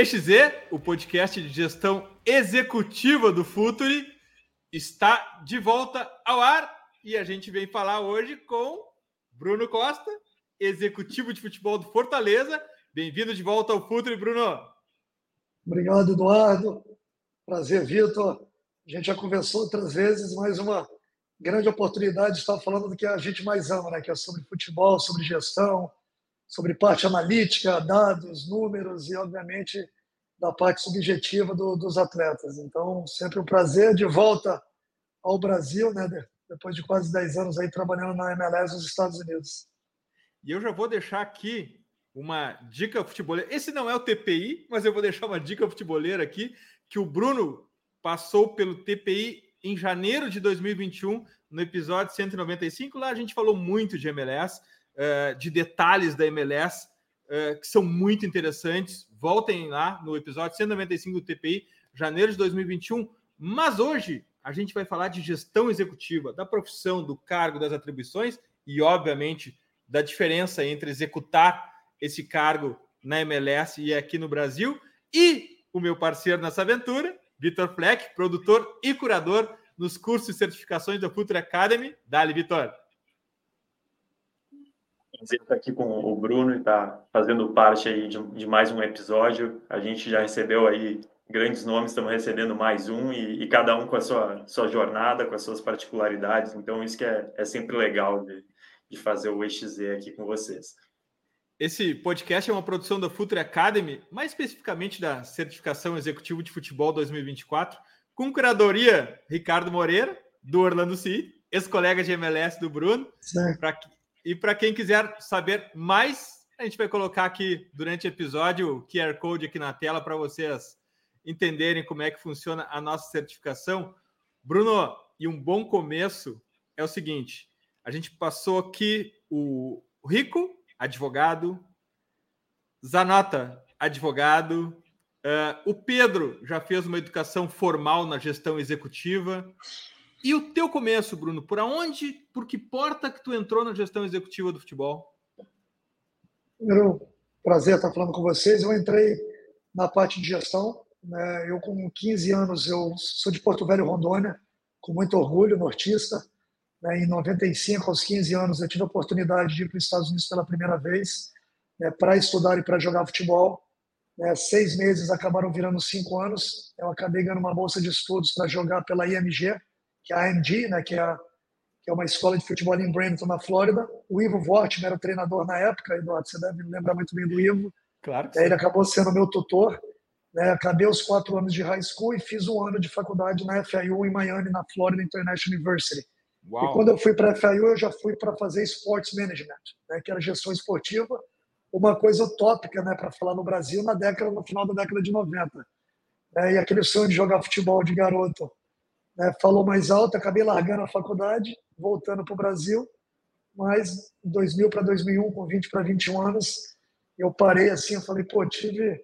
EXE, o podcast de gestão executiva do Futuri, está de volta ao ar e a gente vem falar hoje com Bruno Costa, executivo de futebol do Fortaleza. Bem-vindo de volta ao Futuri, Bruno. Obrigado, Eduardo. Prazer, Vitor. A gente já conversou outras vezes, mais uma grande oportunidade de estar falando do que a gente mais ama, né? que é sobre futebol, sobre gestão, sobre parte analítica, dados, números e, obviamente, da parte subjetiva do, dos atletas. Então, sempre um prazer de volta ao Brasil, né? depois de quase 10 anos aí trabalhando na MLS nos Estados Unidos. E eu já vou deixar aqui uma dica futebolera. Esse não é o TPI, mas eu vou deixar uma dica futebolera aqui, que o Bruno passou pelo TPI em janeiro de 2021, no episódio 195. Lá a gente falou muito de MLS. Eh, de detalhes da MLS uh, que são muito interessantes. Voltem lá no episódio 195 do TPI, janeiro de 2021. Mas hoje a gente vai falar de gestão executiva, da profissão, do cargo, das atribuições e, obviamente, da diferença entre executar esse cargo na MLS e aqui no Brasil. E o meu parceiro nessa aventura, Vitor Fleck, produtor e curador nos cursos e certificações da Future Academy. Dali, Vitor prazer estar aqui com o Bruno e estar tá fazendo parte aí de, de, mais um episódio. A gente já recebeu aí grandes nomes, estamos recebendo mais um e, e, cada um com a sua, sua jornada, com as suas particularidades. Então, isso que é, é sempre legal de, de fazer o EXZ aqui com vocês. Esse podcast é uma produção da Future Academy, mais especificamente da Certificação Executivo de Futebol 2024, com curadoria Ricardo Moreira, do Orlando City, ex-colega de MLS do Bruno, para e para quem quiser saber mais, a gente vai colocar aqui durante o episódio o QR Code aqui na tela para vocês entenderem como é que funciona a nossa certificação. Bruno, e um bom começo é o seguinte: a gente passou aqui o Rico, advogado, Zanota, advogado, uh, o Pedro já fez uma educação formal na gestão executiva, e o teu começo, Bruno, por onde, por que porta que tu entrou na gestão executiva do futebol? Primeiro, prazer estar falando com vocês. Eu entrei na parte de gestão. Né? Eu, com 15 anos, eu sou de Porto Velho, Rondônia, com muito orgulho, nortista. Né? Em 95, aos 15 anos, eu tive a oportunidade de ir para os Estados Unidos pela primeira vez né? para estudar e para jogar futebol. Né? Seis meses acabaram virando cinco anos. Eu acabei ganhando uma bolsa de estudos para jogar pela IMG, que é a AMG, né, que, é a, que é uma escola de futebol em Bradenton, na Flórida. O Ivo Vortman era o treinador na época, Eduardo, você deve lembrar muito bem do Ivo. Claro. Ele acabou sendo meu tutor. Né, acabei os quatro anos de high school e fiz um ano de faculdade na FIU em Miami, na Florida International University. Uau. E quando eu fui para a FIU, eu já fui para fazer Sports Management, né, que era gestão esportiva, uma coisa utópica né, para falar no Brasil na década, no final da década de 90. É, e aquele sonho de jogar futebol de garoto né, falou mais alto, acabei largando a faculdade, voltando para o Brasil, mas em 2000 para 2001, com 20 para 21 anos, eu parei assim, eu falei, pô, tive,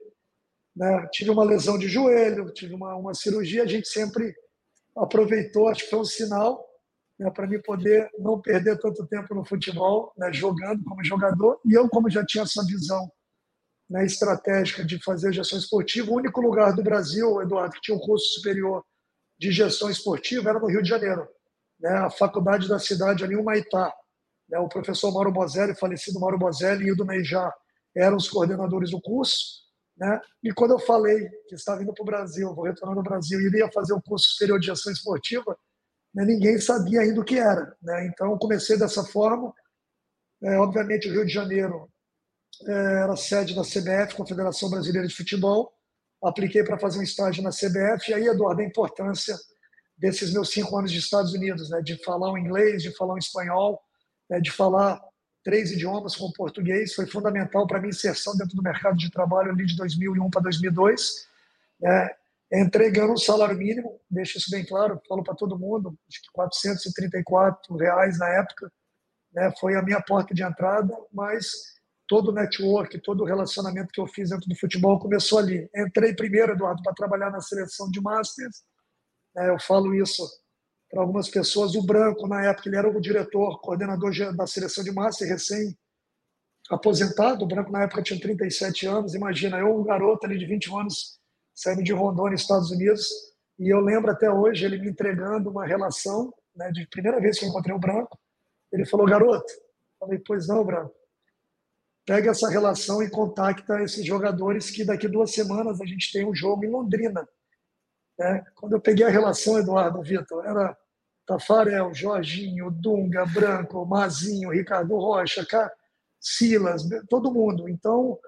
né, tive uma lesão de joelho, tive uma, uma cirurgia, a gente sempre aproveitou, acho que foi um sinal né, para mim poder não perder tanto tempo no futebol, né, jogando como jogador, e eu, como já tinha essa visão né, estratégica de fazer gestão esportiva, o único lugar do Brasil, Eduardo, que tinha um curso superior de gestão esportiva era no Rio de Janeiro, né? a faculdade da cidade ali, o Maitá. Né? O professor Mauro Bozelli, falecido Mauro Bozelli, e o do Neijá eram os coordenadores do curso. Né? E quando eu falei que estava indo para o Brasil, vou retornar no Brasil, e iria fazer o curso superior de gestão esportiva, né? ninguém sabia ainda o que era. Né? Então, comecei dessa forma. É, obviamente, o Rio de Janeiro é, era sede da CBF, Confederação Brasileira de Futebol, apliquei para fazer um estágio na CBF, e aí, Eduardo, a importância desses meus cinco anos de Estados Unidos, né, de falar o inglês, de falar o espanhol, né, de falar três idiomas com português, foi fundamental para minha inserção dentro do mercado de trabalho ali de 2001 para 2002. Né, entrei um salário mínimo, deixo isso bem claro, falo para todo mundo, acho que 434 reais na época, né, foi a minha porta de entrada, mas todo o network, todo o relacionamento que eu fiz dentro do futebol começou ali. Entrei primeiro, Eduardo, para trabalhar na seleção de Masters. É, eu falo isso para algumas pessoas. O Branco, na época, ele era o diretor, coordenador da seleção de Masters, recém aposentado, o Branco na época tinha 37 anos, imagina, eu um garoto ali de 20 anos, saindo de Rondônia, Estados Unidos, e eu lembro até hoje ele me entregando uma relação, né, de primeira vez que eu encontrei o Branco, ele falou, garoto, falei, pois não, Branco, pega essa relação e contacta esses jogadores que daqui duas semanas a gente tem um jogo em Londrina. Né? Quando eu peguei a relação, Eduardo, Vitor, era Tafarel, Jorginho, Dunga, Branco, Mazinho, Ricardo Rocha, Silas, todo mundo. Então,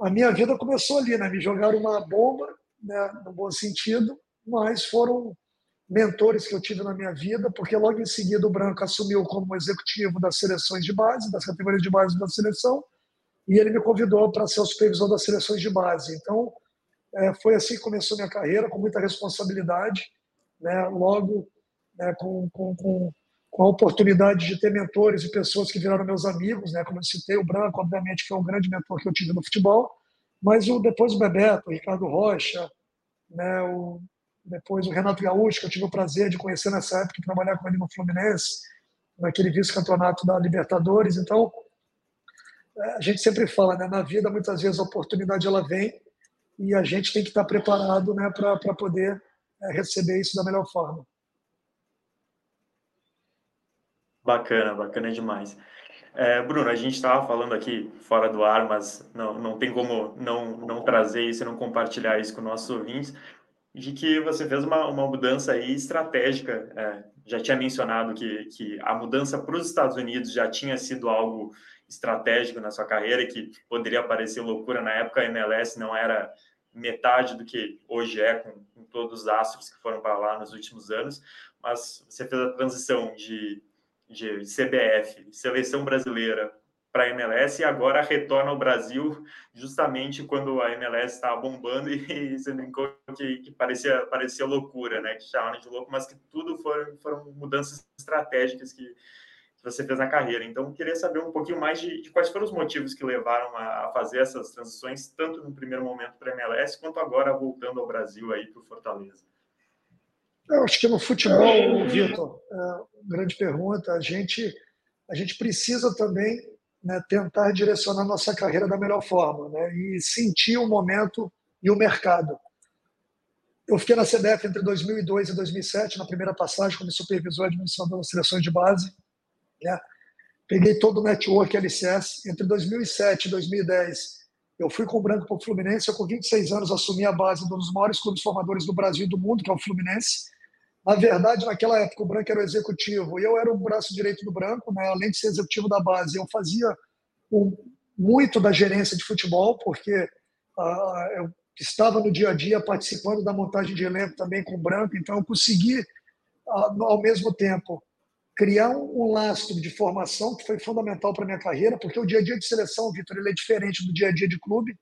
a minha vida começou ali, né? Me jogaram uma bomba, né? no bom sentido, mas foram mentores que eu tive na minha vida, porque logo em seguida o Branco assumiu como executivo das seleções de base, das categorias de base da seleção, e ele me convidou para ser o supervisor das seleções de base. Então, é, foi assim que começou minha carreira, com muita responsabilidade, né? logo né, com, com, com, com, a oportunidade de ter mentores e pessoas que viraram meus amigos, né, como eu citei, o Branco, obviamente, que é um grande mentor que eu tive no futebol, mas o, depois o Bebeto, o Ricardo Rocha, né, o, depois o Renato Gaúcho, que eu tive o prazer de conhecer nessa época e trabalhar com ele no Fluminense, naquele vice-campeonato da Libertadores. Então, a gente sempre fala, né, na vida, muitas vezes a oportunidade ela vem e a gente tem que estar preparado né, para poder é, receber isso da melhor forma. Bacana, bacana demais. É, Bruno, a gente estava falando aqui fora do ar, mas não, não tem como não, não trazer isso e não compartilhar isso com nossos ouvintes, de que você fez uma, uma mudança aí estratégica. É, já tinha mencionado que, que a mudança para os Estados Unidos já tinha sido algo estratégico na sua carreira, que poderia parecer loucura na época, a MLS não era metade do que hoje é, com, com todos os astros que foram para lá nos últimos anos, mas você fez a transição de de CBF, seleção brasileira para a MLS e agora retorna ao Brasil justamente quando a MLS estava bombando e você brincou que, que, parecia, parecia loucura, né? Que chamaram de louco, mas que tudo foram, foram mudanças estratégicas que, que você fez na carreira. Então, queria saber um pouquinho mais de, de quais foram os motivos que levaram a, a, fazer essas transições, tanto no primeiro momento para a MLS, quanto agora voltando ao Brasil aí para o Fortaleza. Eu acho que no futebol, Vitor, é, grande pergunta, a gente, a gente precisa também né, tentar direcionar nossa carreira da melhor forma né, e sentir o momento e o mercado. Eu fiquei na CBF entre 2002 e 2007, na primeira passagem, como supervisor administrador das seleções de base. Né? Peguei todo o network LCS. Entre 2007 e 2010, eu fui com o Branco para o Fluminense. Eu, com 26 anos, assumi a base de um dos maiores clubes formadores do Brasil e do mundo, que é o Fluminense. Na verdade, naquela época, o Branco era o executivo e eu era o braço direito do Branco, né? além de ser executivo da base. Eu fazia um, muito da gerência de futebol, porque uh, eu estava no dia a dia participando da montagem de elenco também com o Branco, então eu consegui, uh, ao mesmo tempo, criar um, lastro de formação que foi fundamental para minha carreira, porque o dia a dia de seleção, Vitor, ele é diferente do dia a dia de clube,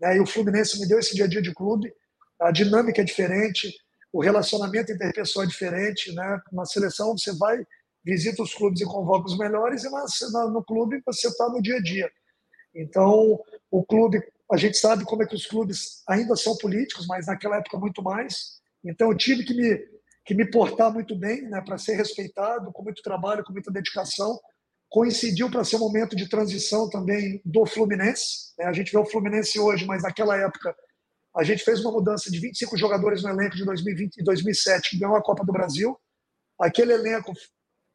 né? e o Fluminense me deu esse dia a dia de clube, a dinâmica é diferente, o relacionamento interpessoal é diferente, né? Na seleção você vai, visita os clubes e convoca os melhores, e na, no clube você está no dia a dia. Então, o clube, a gente sabe como é que os clubes ainda são políticos, mas naquela época muito mais. Então, eu tive que me, que me portar muito bem, né, para ser respeitado, com muito trabalho, com muita dedicação. Coincidiu para ser um momento de transição também do Fluminense. Né? A gente vê o Fluminense hoje, mas naquela época a gente fez uma mudança de 25 jogadores no elenco de 2020 e 2007, que ganhou a Copa do Brasil. Aquele elenco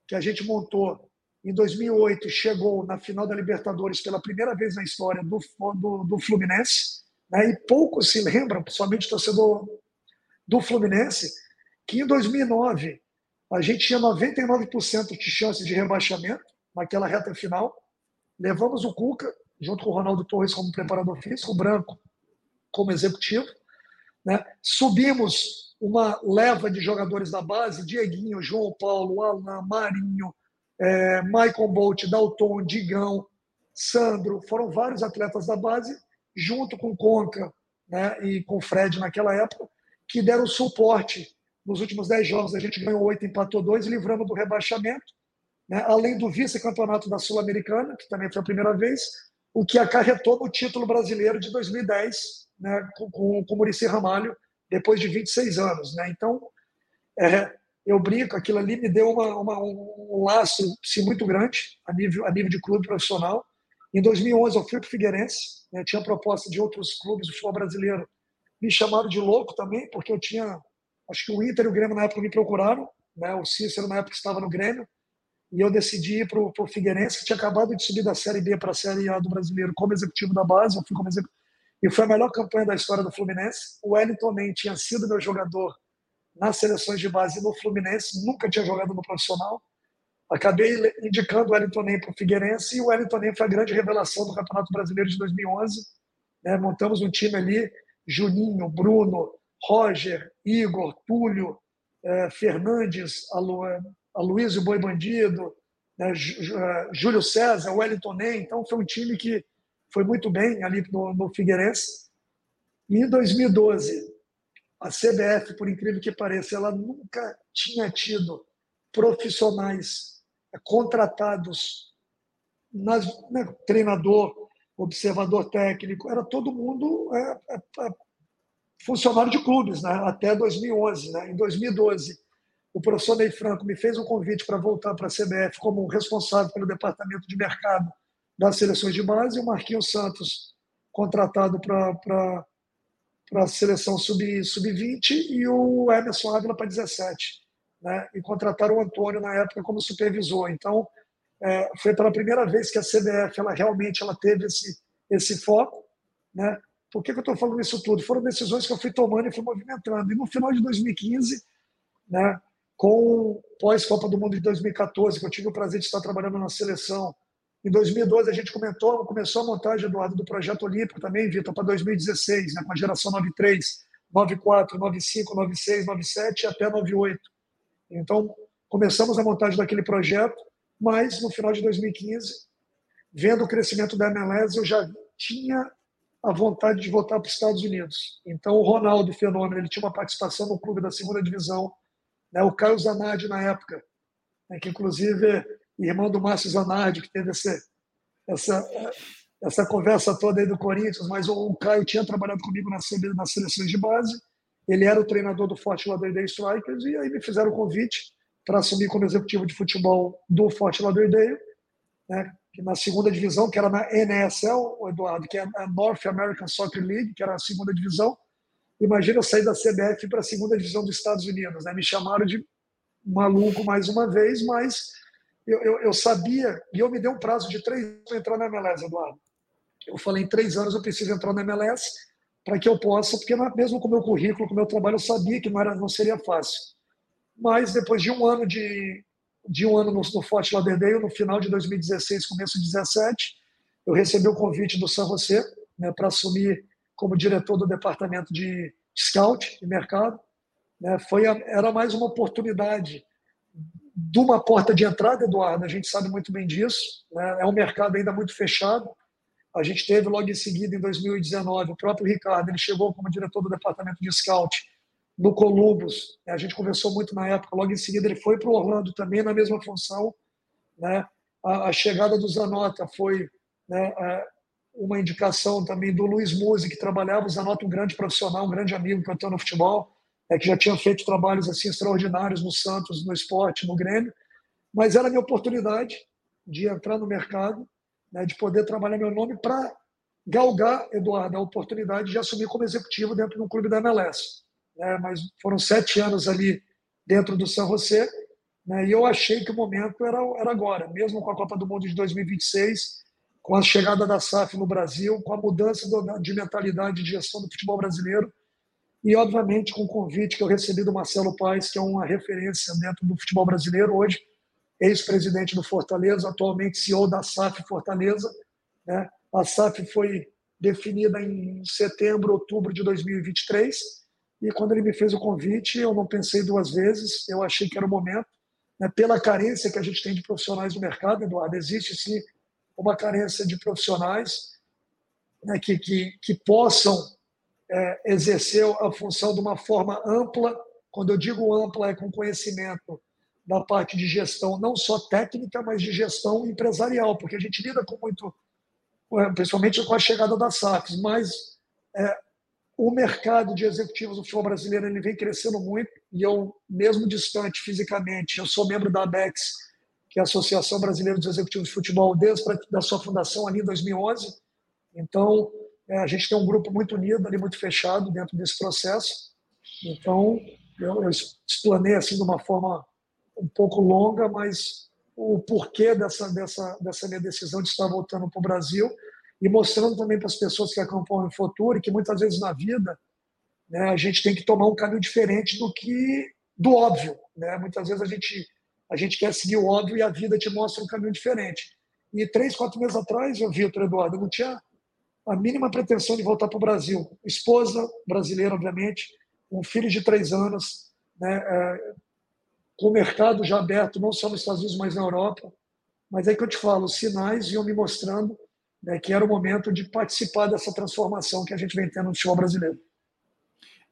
que a gente montou em 2008 chegou na final da Libertadores pela primeira vez na história do, do, do Fluminense. Né? E poucos se lembram, principalmente torcedor do Fluminense, que em 2009 a gente tinha 99% de chance de rebaixamento naquela reta final. Levamos o Cuca, junto com o Ronaldo Torres como preparador físico, o Branco como executivo. Né? Subimos uma leva de jogadores da base, Dieguinho, João Paulo, Alan, Marinho, é, Michael Bolt, Dalton, Digão, Sandro, foram vários atletas da base, junto com Conca né, e com Fred naquela época, que deram suporte nos últimos 10 jogos. A gente ganhou 8, empatou 2 e livramos do rebaixamento, né, além do vice-campeonato da Sul-Americana, que também foi a primeira vez, o que acarretou no título brasileiro de 2010, né, com, com, com o Muricy Ramalho depois de 26 anos. Né? Então, é, eu brinco, aquilo ali me deu uma, uma, um laço sim, muito grande a nível, a nível de clube profissional Em 2011 eu fui para o Figueirense, né, tinha proposta de outros clubes do futebol brasileiro, me chamaram de louco também, porque eu tinha, acho que o Inter e o Grêmio na época me procuraram, né, o Cícero na época estava no Grêmio, e eu decidi ir para o Figueirense, que tinha acabado de subir da Série B para a Série A do Brasileiro como executivo da base, eu fui como executivo, e foi a melhor campanha da história do Fluminense. O Wellington nem tinha sido meu jogador nas seleções de base no Fluminense, nunca tinha jogado no profissional. Acabei indicando o Wellington Nem para o Figueirense e o Wellington Nem foi a grande revelação do Campeonato Brasileiro de 2011. Né? Montamos um time ali, Juninho, Bruno, Roger, Igor, Túlio, eh, Fernandes, Alo, Aloysio Boi Bandido, né? Eh, Júlio César, Wellington Nem. Então foi um time que foi muito bem ali no, Figueirense. E em 2012, a CBF, por incrível que pareça, ela nunca tinha tido profissionais contratados, nas, né, treinador, observador técnico, era todo mundo é, é, funcionário de clubes, né, até 2011. Né? Em 2012, o professor Ney Franco me fez um convite para voltar para a CBF como responsável pelo departamento de mercado das seleções de base, e o Marquinhos Santos contratado para a seleção sub-20 sub e o Emerson Ávila para 17. Né? E contrataram o Antônio na época como supervisor. Então, é, foi pela primeira vez que a CBF ela realmente ela teve esse, esse foco. Né? Por que, que eu estou falando isso tudo? Foram decisões que eu fui tomando e fui movimentando. E no final de 2015, né, com pós-Copa do Mundo de 2014, que eu tive o prazer de estar trabalhando na seleção, em 2012, a gente comentou, começou a montagem, Eduardo, do projeto olímpico também, Vitor, para 2016, né, com a geração 93, 94, 95, 96, 97 e até 98. Então, começamos a montagem daquele projeto, mas no final de 2015, vendo o crescimento da MLS, eu já tinha a vontade de voltar para os Estados Unidos. Então, o Ronaldo Fenômeno, ele tinha uma participação no clube da segunda divisão, né, o Caio Zanardi na época, né, que inclusive irmão do Márcio Zanardi, que teve essa, essa, essa conversa toda aí do Corinthians, mas o, o Caio tinha trabalhado comigo na, nas seleções de base, ele era o treinador do Forte Lauderdale Strikers, e aí me fizeram o convite para assumir como executivo de futebol do Forte Lauderdale, né, na segunda divisão, que era na NSL, Eduardo, que é a North American Soccer League, que era a segunda divisão. Imagina eu sair da CBF para a segunda divisão dos Estados Unidos. Né? Me chamaram de maluco mais uma vez, mas eu, eu, eu, sabia, e eu me dei um prazo de três anos para entrar na MLS, Eduardo. Eu falei, em três anos eu preciso entrar na MLS para que eu possa, porque mesmo com o meu currículo, com o meu trabalho, eu sabia que não, era, não seria fácil. Mas depois de um ano de, de um ano no, no Forte Lauderdale, no final de 2016, começo de 2017, eu recebi o convite do San José né, para assumir como diretor do departamento de scout e mercado. Né, foi a, era mais uma oportunidade de uma porta de entrada, Eduardo, a gente sabe muito bem disso, né? é um mercado ainda muito fechado. A gente teve logo em seguida, em 2019, o próprio Ricardo, ele chegou como diretor do departamento de scout no Columbus. A gente conversou muito na época. Logo em seguida, ele foi para o Orlando também na mesma função. Né? A, a chegada do Zanota foi né, uma indicação também do Luiz Musi, que trabalhava. O Zanota, um grande profissional, um grande amigo que eu tenho no futebol é, que já tinha feito trabalhos assim extraordinários no Santos, no esporte, no Grêmio, mas era a minha oportunidade de entrar no mercado, né, de poder trabalhar meu nome para galgar, Eduardo, a oportunidade de assumir como executivo dentro do clube da MLS. Né, mas foram sete anos ali dentro do San José, né, e eu achei que o momento era, era agora, mesmo com a Copa do Mundo de 2026, com a chegada da SAF no Brasil, com a mudança de mentalidade de gestão do futebol brasileiro, e, obviamente, com o convite que eu recebi do Marcelo Paes, que é uma referência dentro do futebol brasileiro hoje, ex-presidente do Fortaleza, atualmente CEO da SAF Fortaleza. Né? A SAF foi definida em setembro, outubro de 2023, e quando ele me fez o convite, eu não pensei duas vezes, eu achei que era o momento, né? pela carência que a gente tem de profissionais no mercado, Eduardo, existe sim uma carência de profissionais né? que, que, que possam é, exerceu a função de uma forma ampla. Quando eu digo ampla, é com conhecimento da parte de gestão, não só técnica, mas de gestão empresarial, porque a gente lida com muito, é, principalmente com a chegada das SAFs, mas é, o mercado de executivos do futebol brasileiro ele vem crescendo muito e eu, mesmo distante fisicamente, eu sou membro da ABEX, que é a Associação Brasileira dos Executivos de Futebol, desde a sua fundação ali em 2011. Então, é, a gente tem um grupo muito unido ali, muito fechado dentro desse processo. Então, eu, eu explanei assim de uma forma um pouco longa, mas o porquê dessa, dessa, dessa minha decisão de estar voltando para o Brasil e mostrando também para as pessoas que acompanham o futuro que muitas vezes na vida né, a gente tem que tomar um caminho diferente do que do óbvio. Né? Muitas vezes a gente, a gente quer seguir o óbvio e a vida te mostra um caminho diferente. E três, quatro meses atrás, eu vi o Eduardo, eu não tinha a mínima pretensão de voltar para o Brasil. Esposa brasileira, obviamente, um filho de três anos, né, é, com o mercado já aberto, não só nos Estados Unidos, mas na Europa. Mas é que eu te falo, os sinais iam me mostrando né, que era o momento de participar dessa transformação que a gente vem tendo no futebol brasileiro.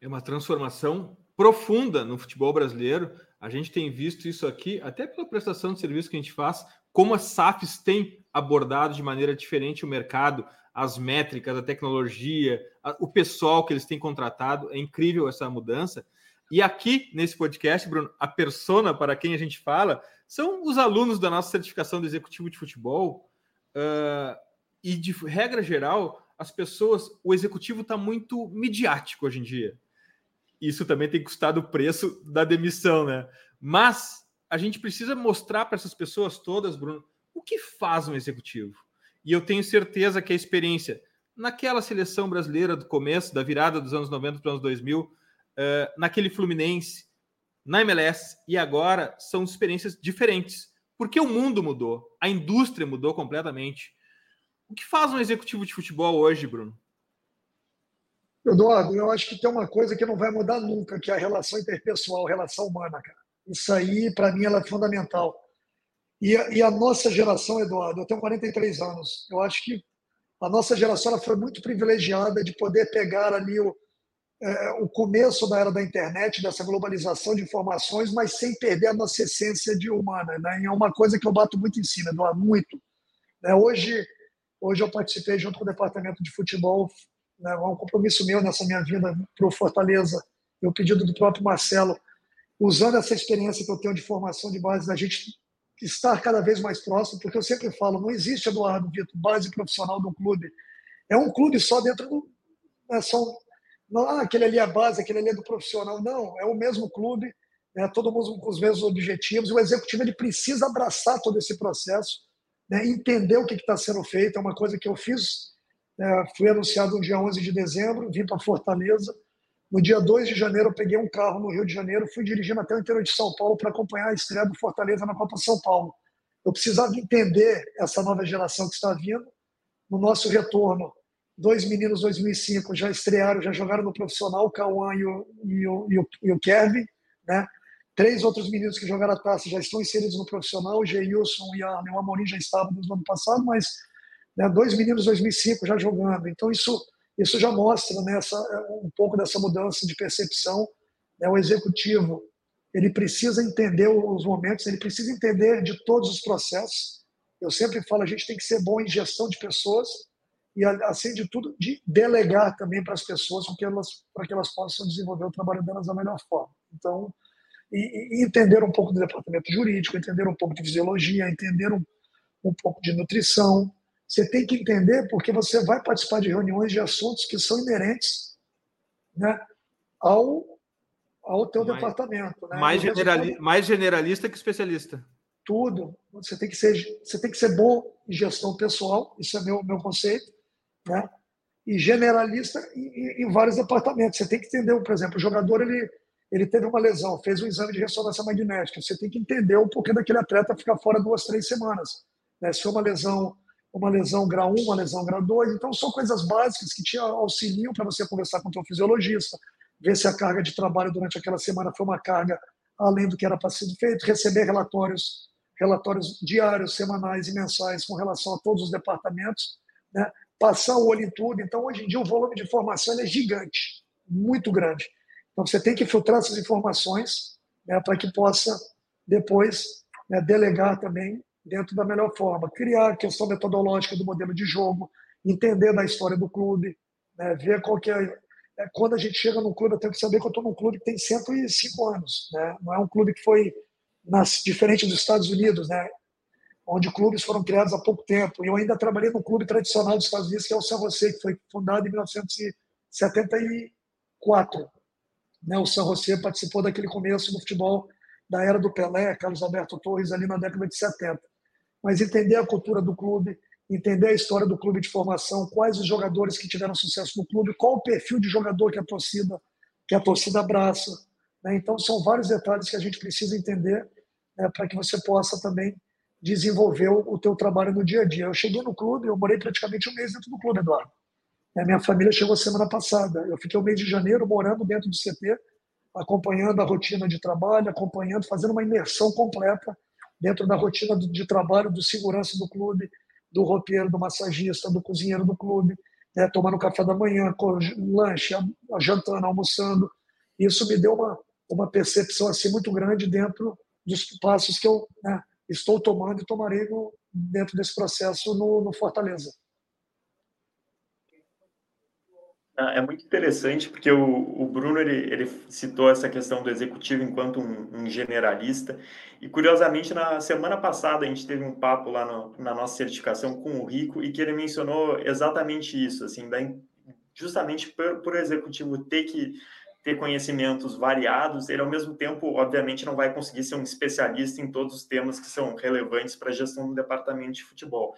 É uma transformação profunda no futebol brasileiro. A gente tem visto isso aqui, até pela prestação de serviço que a gente faz, como as SAFs têm abordado de maneira diferente o mercado, as métricas, a tecnologia, o pessoal que eles têm contratado. É incrível essa mudança. E aqui nesse podcast, Bruno, a persona para quem a gente fala são os alunos da nossa certificação de executivo de futebol. Uh, e de regra geral, as pessoas, o executivo está muito midiático hoje em dia. Isso também tem custado o preço da demissão, né? Mas a gente precisa mostrar para essas pessoas todas, Bruno, o que faz um executivo. E eu tenho certeza que a experiência naquela seleção brasileira do começo, da virada dos anos 90 para os anos 2000, uh, naquele Fluminense, na MLS e agora são experiências diferentes, porque o mundo mudou, a indústria mudou completamente. O que faz um executivo de futebol hoje, Bruno? Eduardo, eu acho que tem uma coisa que não vai mudar nunca, que é a relação interpessoal, a relação humana, cara. Isso aí, para mim, ela é fundamental. E a, e a, nossa geração, Eduardo, eu tenho 43 anos, eu acho que a nossa geração ela foi muito privilegiada de poder pegar ali o, é, o começo da era da internet, dessa globalização de informações, mas sem perder a nossa essência de humana. Né? E é uma coisa que eu bato muito em cima, Eduardo, muito. Né? Hoje, hoje eu participei junto com o departamento de futebol, né? é um compromisso meu nessa minha vida para o Fortaleza, e o pedido do próprio Marcelo, usando essa experiência que eu tenho de formação de base, da gente estar cada vez mais próximo, porque eu sempre falo, não existe, Eduardo Vitor, base profissional um clube. É um clube só dentro do... É só não, ah, aquele ali é a base, aquele ali é do profissional. Não, é o mesmo clube, né, todo mundo com os mesmos objetivos. E o executivo ele precisa abraçar todo esse processo, né, entender o que está sendo feito. É uma coisa que eu fiz. Né, fui anunciado no dia 11 de dezembro, vim para Fortaleza. No dia 2 de janeiro, eu peguei um carro no Rio de Janeiro, fui dirigindo até o interior de São Paulo para acompanhar a estreia do Fortaleza na Copa São Paulo. Eu precisava entender essa nova geração que está vindo no nosso retorno dois meninos 2005 já estrearam, já jogaram no profissional, o Cauã e o, e o, e o, e o né? Três outros meninos que jogaram a taça já estão inseridos no profissional, o Geilson e a, o Amorim já estavam no ano passado, mas né, dois meninos 2005 já jogando. Então isso isso já mostra né, essa, um pouco dessa mudança de percepção. Né? O executivo ele precisa entender os momentos, ele precisa entender de todos os processos. Eu sempre falo, a gente tem que ser bom em gestão de pessoas, e, assim de tudo, de delegar também para as pessoas para que elas, para que elas possam desenvolver o trabalho delas da melhor forma. Então, e, e entender um pouco do departamento jurídico, entender um pouco de fisiologia, entender um, um pouco de nutrição. Você tem que entender porque você vai participar de reuniões de assuntos que são inerentes né, ao, ao teu mais, departamento. Né? Mais, generali mais generalista que especialista tudo. Você tem que ser, você tem que ser bom em gestão pessoal, isso é meu meu conceito né? e generalista em, em, vários departamentos. Você tem que entender, por exemplo, o jogador ele, ele teve uma lesão, fez um exame de ressonância magnética. Você tem que entender o porquê daquele atleta ficar fora duas, três semanas. Né? Se foi uma lesão, uma lesão grau 1, uma lesão grau 2. Então, são coisas básicas que te auxiliam para você conversar com o teu fisiologista, ver se a carga de trabalho durante aquela semana foi uma carga além do que era para ser feito, receber relatórios relatórios diários, semanais e mensais com relação a todos os departamentos, né? passar o olho em tudo. Então, hoje em dia, o volume de informação é gigante, muito grande. Então, você tem que filtrar essas informações né, para que possa depois né, delegar também dentro da melhor forma. Criar a questão metodológica do modelo de jogo, entender da história do clube, né, ver qual que é, é. Quando a gente chega num clube, eu tenho que saber que eu estou num clube que tem 105 anos. Né? Não é um clube que foi nas, diferente dos Estados Unidos. Né? onde clubes foram criados há pouco tempo. Eu ainda trabalhei no clube tradicional dos Estados Unidos, que é o San Jose, que foi fundado em 1974. Né, o San José participou daquele começo do futebol da era do Pelé, Carlos Alberto Torres, ali na década de 70. Mas entender a cultura do clube, entender a história do clube de formação, quais os jogadores que tiveram sucesso no clube, qual o perfil de jogador que a torcida que a torcida abraça. Né? Então são vários detalhes que a gente precisa entender né, para que você possa também desenvolver o, o teu trabalho no dia a dia. Eu cheguei no clube, eu morei praticamente um mês dentro do clube, Eduardo. A minha família chegou semana passada. Eu fiquei o mês de janeiro morando dentro do CT, acompanhando a rotina de trabalho, acompanhando, fazendo uma imersão completa dentro da rotina de trabalho do segurança do clube, do roupeiro, do massagista, do cozinheiro do clube, né, tomando café da manhã, lanche, jantando, almoçando. Isso me deu uma, uma percepção assim muito grande dentro dos passos que eu né, estou tomando e tomarei no, dentro desse processo no, no Fortaleza. Ah, é muito interessante porque o, o Bruno ele, ele, citou essa questão do executivo enquanto um, um, generalista. E curiosamente na semana passada a gente teve um papo lá no, na nossa certificação com o Rico e que ele mencionou exatamente isso assim justamente por, por executivo ter que ter conhecimentos variados ele ao mesmo tempo obviamente não vai conseguir ser um especialista em todos os temas que são relevantes para a gestão do departamento de futebol.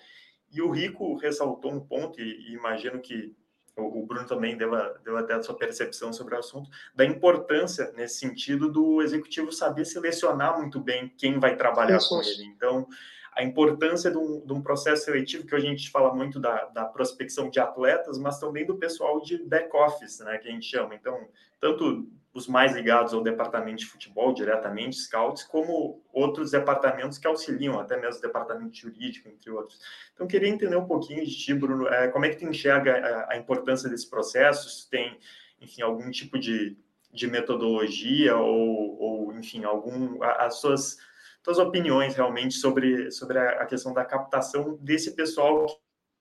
E o Rico ressaltou um ponto e, e imagino que o Bruno também deu, a, deu até a sua percepção sobre o assunto, da importância, nesse sentido, do executivo saber selecionar muito bem quem vai trabalhar Isso. com ele. Então, a importância de um, de um, processo seletivo, que hoje a gente fala muito da, da prospecção de atletas, mas também do pessoal de back-office, né, que a gente chama. Então, tanto os mais ligados ao departamento de futebol, diretamente, scouts, como outros departamentos que auxiliam, até mesmo o departamento jurídico, entre outros. Então, queria entender um pouquinho de ti, Bruno, é, como é que tu enxerga a, a importância desse processo, se tem, enfim, algum tipo de, de metodologia ou, ou, enfim, algum, as suas, suas opiniões realmente sobre, sobre a, questão da captação desse pessoal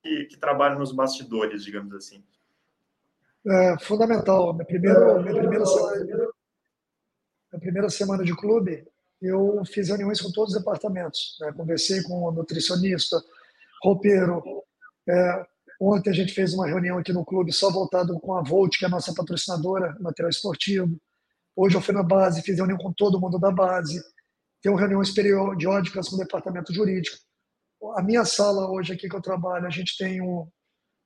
que, que trabalha nos bastidores, digamos assim é, fundamental. Minha primeira, minha, primeira semana, minha primeira semana de clube, eu fiz reuniões com todos os departamentos. Né? Conversei com o nutricionista, roupeiro. É, ontem a gente fez uma reunião aqui no clube só voltado com a Volt, que é a nossa patrocinadora, material esportivo. Hoje eu fui na base, fiz reunião com todo mundo da base. Tenho reuniões periódicas com o departamento jurídico. A minha sala hoje aqui que eu trabalho, a gente tem um,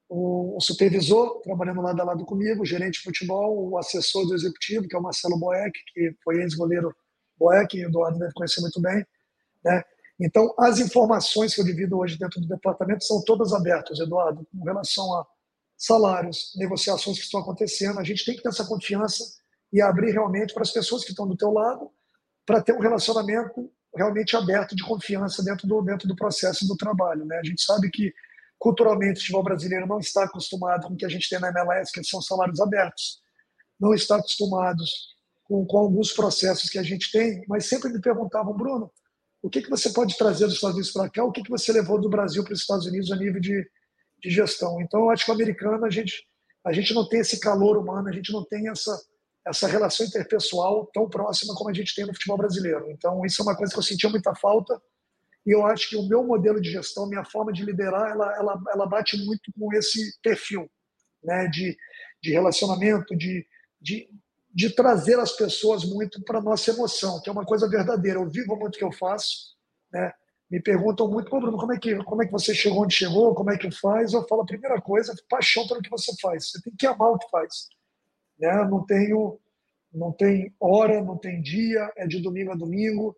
o, supervisor trabalhando lado a lado comigo, o gerente de futebol, o assessor do executivo, que é o Marcelo Boeck, que foi ex-goleiro Boeck, o Eduardo deve conhecer muito bem. Né? Então, as informações que eu divido hoje dentro do departamento são todas abertas, Eduardo, com relação a salários, negociações que estão acontecendo. A gente tem que ter essa confiança e abrir realmente para as pessoas que estão do teu lado, para ter um relacionamento realmente aberto de confiança dentro do, dentro do processo do trabalho. Né? A gente sabe que Culturalmente, o futebol brasileiro não está acostumado com o que a gente tem na MLS, que são salários abertos. Não está acostumado com, com alguns processos que a gente tem, mas sempre me perguntavam, Bruno, o que, que você pode trazer dos Estados Unidos para cá? O que, que você levou do Brasil para os Estados Unidos a nível de, de gestão? Então, eu acho que o americano, a gente, a gente não tem esse calor humano, a gente não tem essa, essa relação interpessoal tão próxima como a gente tem no futebol brasileiro. Então, isso é uma coisa que eu sentia muita falta e eu acho que o meu modelo de gestão, minha forma de liderar, ela, ela, ela bate muito com esse perfil né, de, de relacionamento, de, de, de trazer as pessoas muito para a nossa emoção, que é uma coisa verdadeira. Eu vivo muito o que eu faço. Né? Me perguntam muito, Bruno, como é, que, como é que você chegou onde chegou, como é que faz? Eu falo, a primeira coisa, paixão pelo que você faz. Você tem que amar o que faz. Né? Não tenho não tem hora, não tem dia, é de domingo a domingo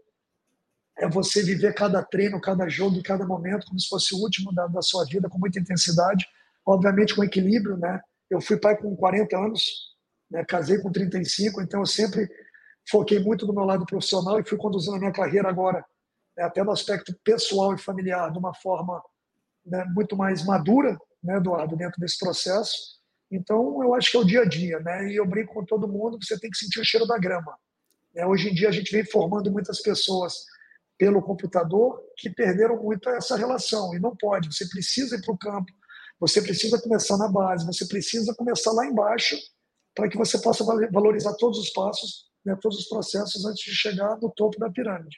é você viver cada treino, cada jogo cada momento como se fosse o último da, da, sua vida, com muita intensidade, obviamente com equilíbrio, né? Eu fui pai com 40 anos, né? casei com 35, então eu sempre foquei muito no meu lado profissional e fui conduzindo a minha carreira agora, né? até no aspecto pessoal e familiar, de uma forma né? muito mais madura, né, Eduardo, dentro desse processo. Então, eu acho que é o dia a dia, né? E eu brinco com todo mundo que você tem que sentir o cheiro da grama. Né? Hoje em dia, a gente vem formando muitas pessoas pelo computador que perderam muito essa relação. E não pode. Você precisa ir para o campo, você precisa começar na base, você precisa começar lá embaixo para que você possa valorizar todos os passos, né, todos os processos antes de chegar no topo da pirâmide.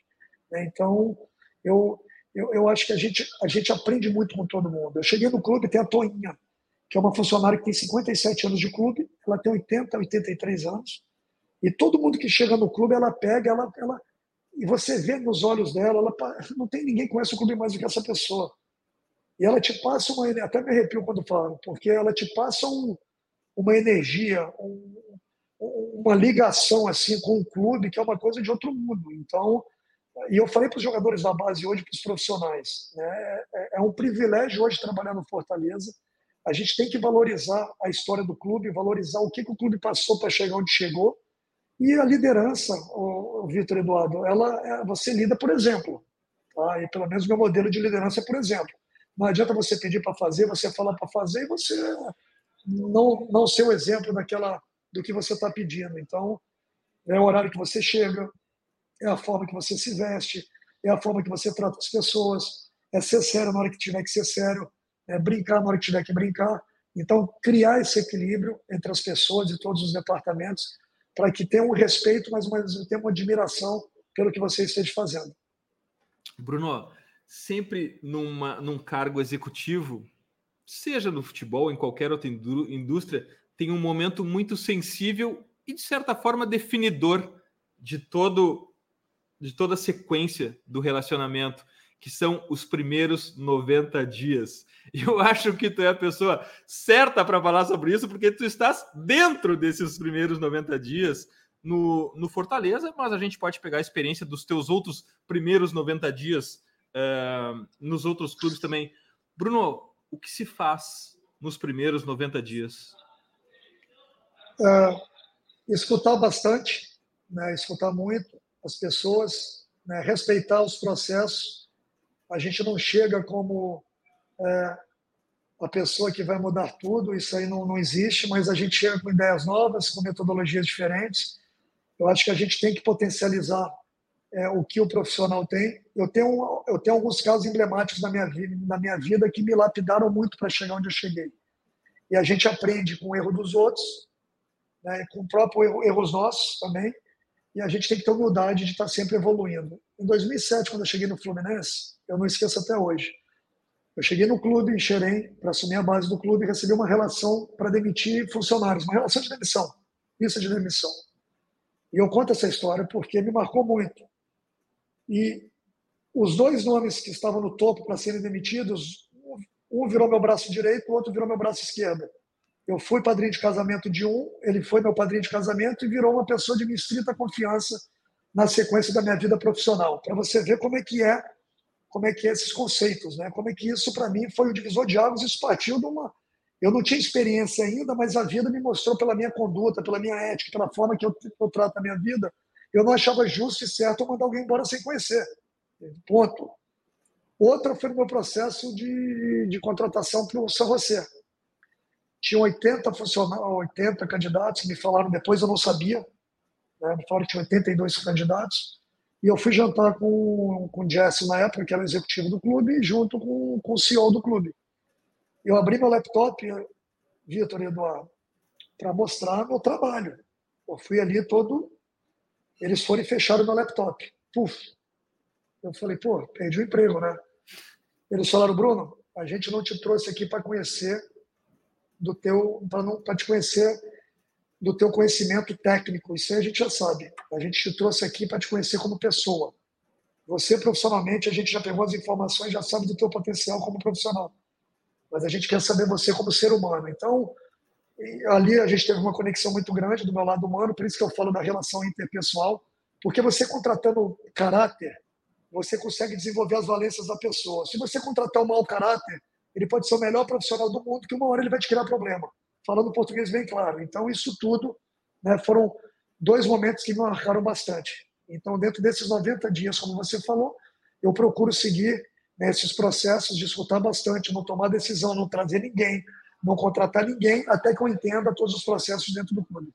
Né. Então, eu, eu, eu acho que a gente, a gente aprende muito com todo mundo. Eu cheguei no clube, tem a Toinha, que é uma funcionária que tem 57 anos de clube, ela tem 80, 83 anos, e todo mundo que chega no clube, ela pega, ela, ela e você vê nos olhos dela, ela não tem ninguém que conhece o clube mais do que essa pessoa. E ela te passa uma até me arrepio quando falo, porque ela te passa um, uma energia, um, uma ligação assim com o clube que é uma coisa de outro mundo. Então, e eu falei para os jogadores da base hoje, para os profissionais, né? É, é um privilégio hoje trabalhar no Fortaleza. A gente tem que valorizar a história do clube, valorizar o que, que o clube passou para chegar onde chegou. E a liderança, o, Vitor Eduardo, ela, é, você lida por exemplo. Tá? E pelo menos meu modelo de liderança é por exemplo. Não adianta você pedir para fazer, você falar para fazer e você não, não ser o exemplo daquela, do que você está pedindo. Então, é o horário que você chega, é a forma que você se veste, é a forma que você trata as pessoas, é ser sério na hora que tiver que ser sério, é brincar na hora que tiver que brincar. Então, criar esse equilíbrio entre as pessoas e todos os departamentos para que tenham um respeito, mas ao uma admiração pelo que você esteja fazendo. Bruno, sempre numa, num cargo executivo, seja no futebol, em qualquer outra indústria, tem um momento muito sensível e, de certa forma, definidor de todo de toda a sequência do relacionamento, que são os primeiros 90 dias. Eu acho que tu é a pessoa certa para falar sobre isso, porque tu estás dentro desses primeiros 90 dias no, no Fortaleza, mas a gente pode pegar a experiência dos teus outros primeiros 90 dias uh, nos outros clubes também. Bruno, o que se faz nos primeiros 90 dias? Uh, escutar bastante, né, escutar muito, as pessoas, né, respeitar os processos. A gente não chega como é, a pessoa que vai mudar tudo, isso aí não, não existe, mas a gente chega com ideias novas, com metodologias diferentes. Eu acho que a gente tem que potencializar é, o que o profissional tem. Eu tenho, eu tenho alguns casos emblemáticos na minha, vida, na minha vida que me lapidaram muito para chegar onde eu cheguei. E a gente aprende com o erro dos outros, né, com o próprio erro, erros nossos também, e a gente tem que ter humildade de estar sempre evoluindo. Em 2007, quando eu cheguei no Fluminense, eu não esqueço até hoje, eu cheguei no clube em Xerém para assumir a base do clube e recebi uma relação para demitir funcionários, uma relação de demissão, lista de demissão. E eu conto essa história porque me marcou muito. E os dois nomes que estavam no topo para serem demitidos, um virou meu braço direito, o outro virou meu braço esquerdo. Eu fui padrinho de casamento de um, ele foi meu padrinho de casamento e virou uma pessoa de minha estrita confiança na sequência da minha vida profissional. Para você ver como é que é, como é que é esses conceitos, né? Como é que isso para mim foi o divisor de águas, isso partiu de uma eu não tinha experiência ainda, mas a vida me mostrou pela minha conduta, pela minha ética, pela forma que eu, eu trato a minha vida, eu não achava justo e certo eu mandar alguém embora sem conhecer. Ponto. Outra foi o meu processo de, de contratação para o São José tinha 80 funcionários, 80 candidatos, me falaram depois, eu não sabia. Né? Que tinha 82 candidatos. E eu fui jantar com, com o Jesse na época, que era executivo do clube, junto com, com o CEO do clube. Eu abri meu laptop, Vitor e Eduardo, para mostrar meu trabalho. Eu fui ali todo. Eles foram e fecharam meu laptop. Puf. Eu falei, pô, perdi o emprego, né? Eles falaram, Bruno, a gente não te trouxe aqui para conhecer do teu para te conhecer do teu conhecimento técnico. Isso aí a gente já sabe. A gente te trouxe aqui para te conhecer como pessoa. Você profissionalmente, a gente já pegou as informações, já sabe do teu potencial como profissional. Mas a gente quer saber você como ser humano. Então, ali a gente teve uma conexão muito grande do meu lado humano, por isso que eu falo da relação interpessoal, porque você contratando caráter, você consegue desenvolver as valências da pessoa. Se você contratar um mau caráter, ele pode ser o melhor profissional do mundo, que uma hora ele vai te criar problema. Falando português bem claro. Então, isso tudo né, foram dois momentos que me marcaram bastante. Então, dentro desses 90 dias, como você falou, eu procuro seguir né, esses processos de escutar bastante, não tomar decisão, não trazer ninguém, não contratar ninguém, até que eu entenda todos os processos dentro do clube.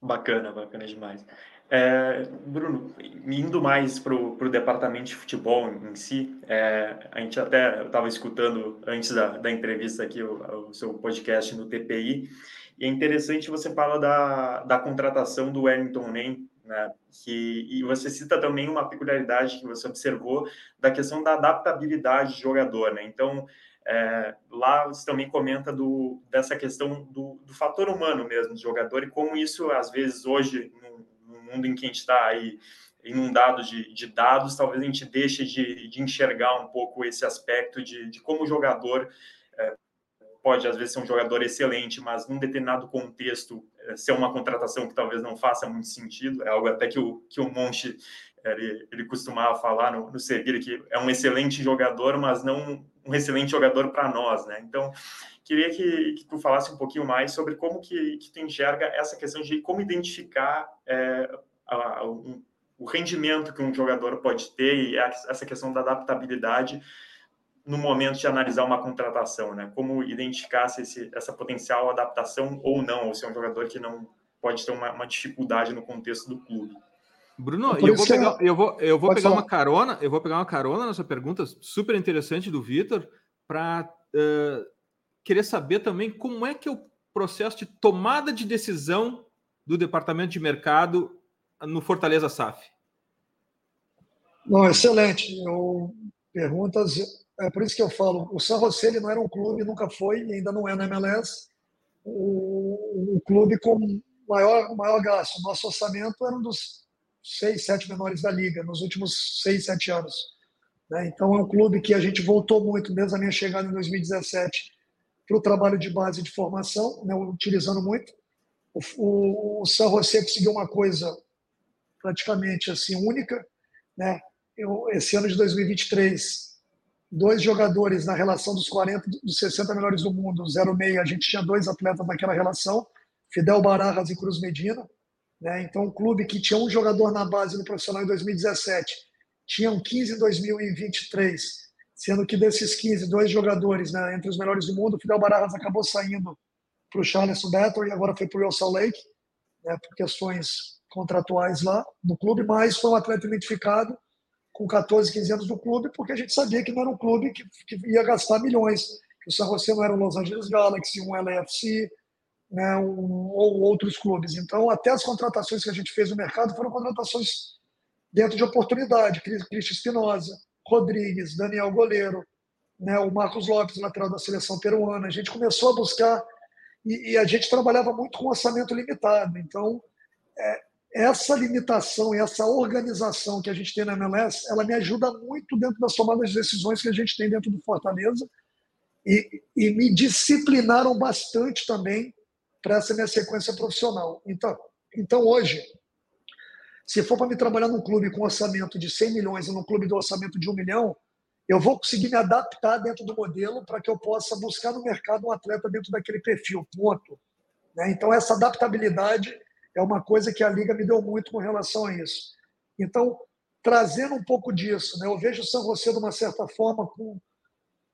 Bacana, bacana demais. É, Bruno, indo mais para o departamento de futebol em si, é, a gente até estava escutando antes da, da entrevista aqui o, o, seu podcast no TPI, e é interessante você falar da, da contratação do Wellington Nem né? Que, e você cita também uma peculiaridade que você observou da questão da adaptabilidade do jogador, né? Então, é, lá você também comenta do, dessa questão do, do, fator humano mesmo do jogador e como isso, às vezes, hoje, mundo em que a gente está aí inundado de, de, dados, talvez a gente deixe de, de enxergar um pouco esse aspecto de, de como o jogador é, pode, às vezes, ser um jogador excelente, mas num determinado contexto é, ser uma contratação que talvez não faça muito sentido, é algo até que o, que o Monte ele, ele costumava falar no, no Seguir, que é um excelente jogador, mas não um excelente jogador para nós, né? Então, queria que, que, tu falasse um pouquinho mais sobre como que, que tu enxerga essa questão de como identificar é, a, um, o rendimento que um jogador pode ter e essa questão da adaptabilidade no momento de analisar uma contratação, né? Como identificar se esse, essa potencial adaptação ou não, ou se é um jogador que não pode ter uma, uma dificuldade no contexto do clube. Bruno, eu vou, pegar, eu vou, eu vou pegar uma carona, eu vou pegar uma carona nessa pergunta super interessante do Vitor para uh, querer saber também como é que é o processo de tomada de decisão do departamento de mercado no Fortaleza SAF. Não, excelente. Eu, perguntas, é por isso que eu falo, o San José ele não era um clube, nunca foi e ainda não é na MLS. O, o clube com maior maior gasto, nosso orçamento era um dos seis, sete menores da liga nos últimos seis, sete anos. Né? Então é um clube que a gente voltou muito, desde a minha chegada em 2017, para o trabalho de base de formação, né? utilizando muito. O, o, o José conseguiu uma coisa praticamente assim única. Né? Eu, esse ano de 2023, dois jogadores na relação dos 40, dos 60 melhores do mundo, 0,6, a gente tinha dois atletas naquela relação, Fidel Barajas e Cruz Medina. Né? Então, um clube que tinha um jogador na base no profissional em 2017, tinham 15 em 2023, sendo que desses 15, dois jogadores né, entre os melhores do mundo, o Fidel Barajas acabou saindo para o Charleston Battle e agora foi para o Real Salt Lake, né, por questões contratuais lá no clube, mas foi um atleta identificado com 14, 15 anos do clube, porque a gente sabia que não era um clube que, que ia gastar milhões, que o San José não era o Los Angeles Galaxy, um LAFC, né, um, ou outros clubes. Então, até as contratações que a gente fez no mercado foram contratações dentro de oportunidade. Cristian Espinosa, Rodrigues, Daniel Goleiro, né, o Marcos Lopes, lateral da seleção peruana. A gente começou a buscar e, e a gente trabalhava muito com orçamento limitado. Então, é, essa limitação e essa organização que a gente tem na MLS, ela me ajuda muito dentro das tomadas de decisões que a gente tem dentro do Fortaleza e, e me disciplinaram bastante também para essa minha sequência profissional. Então, então hoje, se for para me trabalhar num clube com orçamento de 100 milhões e num clube do orçamento de 1 milhão, eu vou conseguir me adaptar dentro do modelo para que eu possa buscar no mercado um atleta dentro daquele perfil, ponto. Né? Então, essa adaptabilidade é uma coisa que a Liga me deu muito com relação a isso. Então, trazendo um pouco disso, né? eu vejo o São José, de uma certa forma, com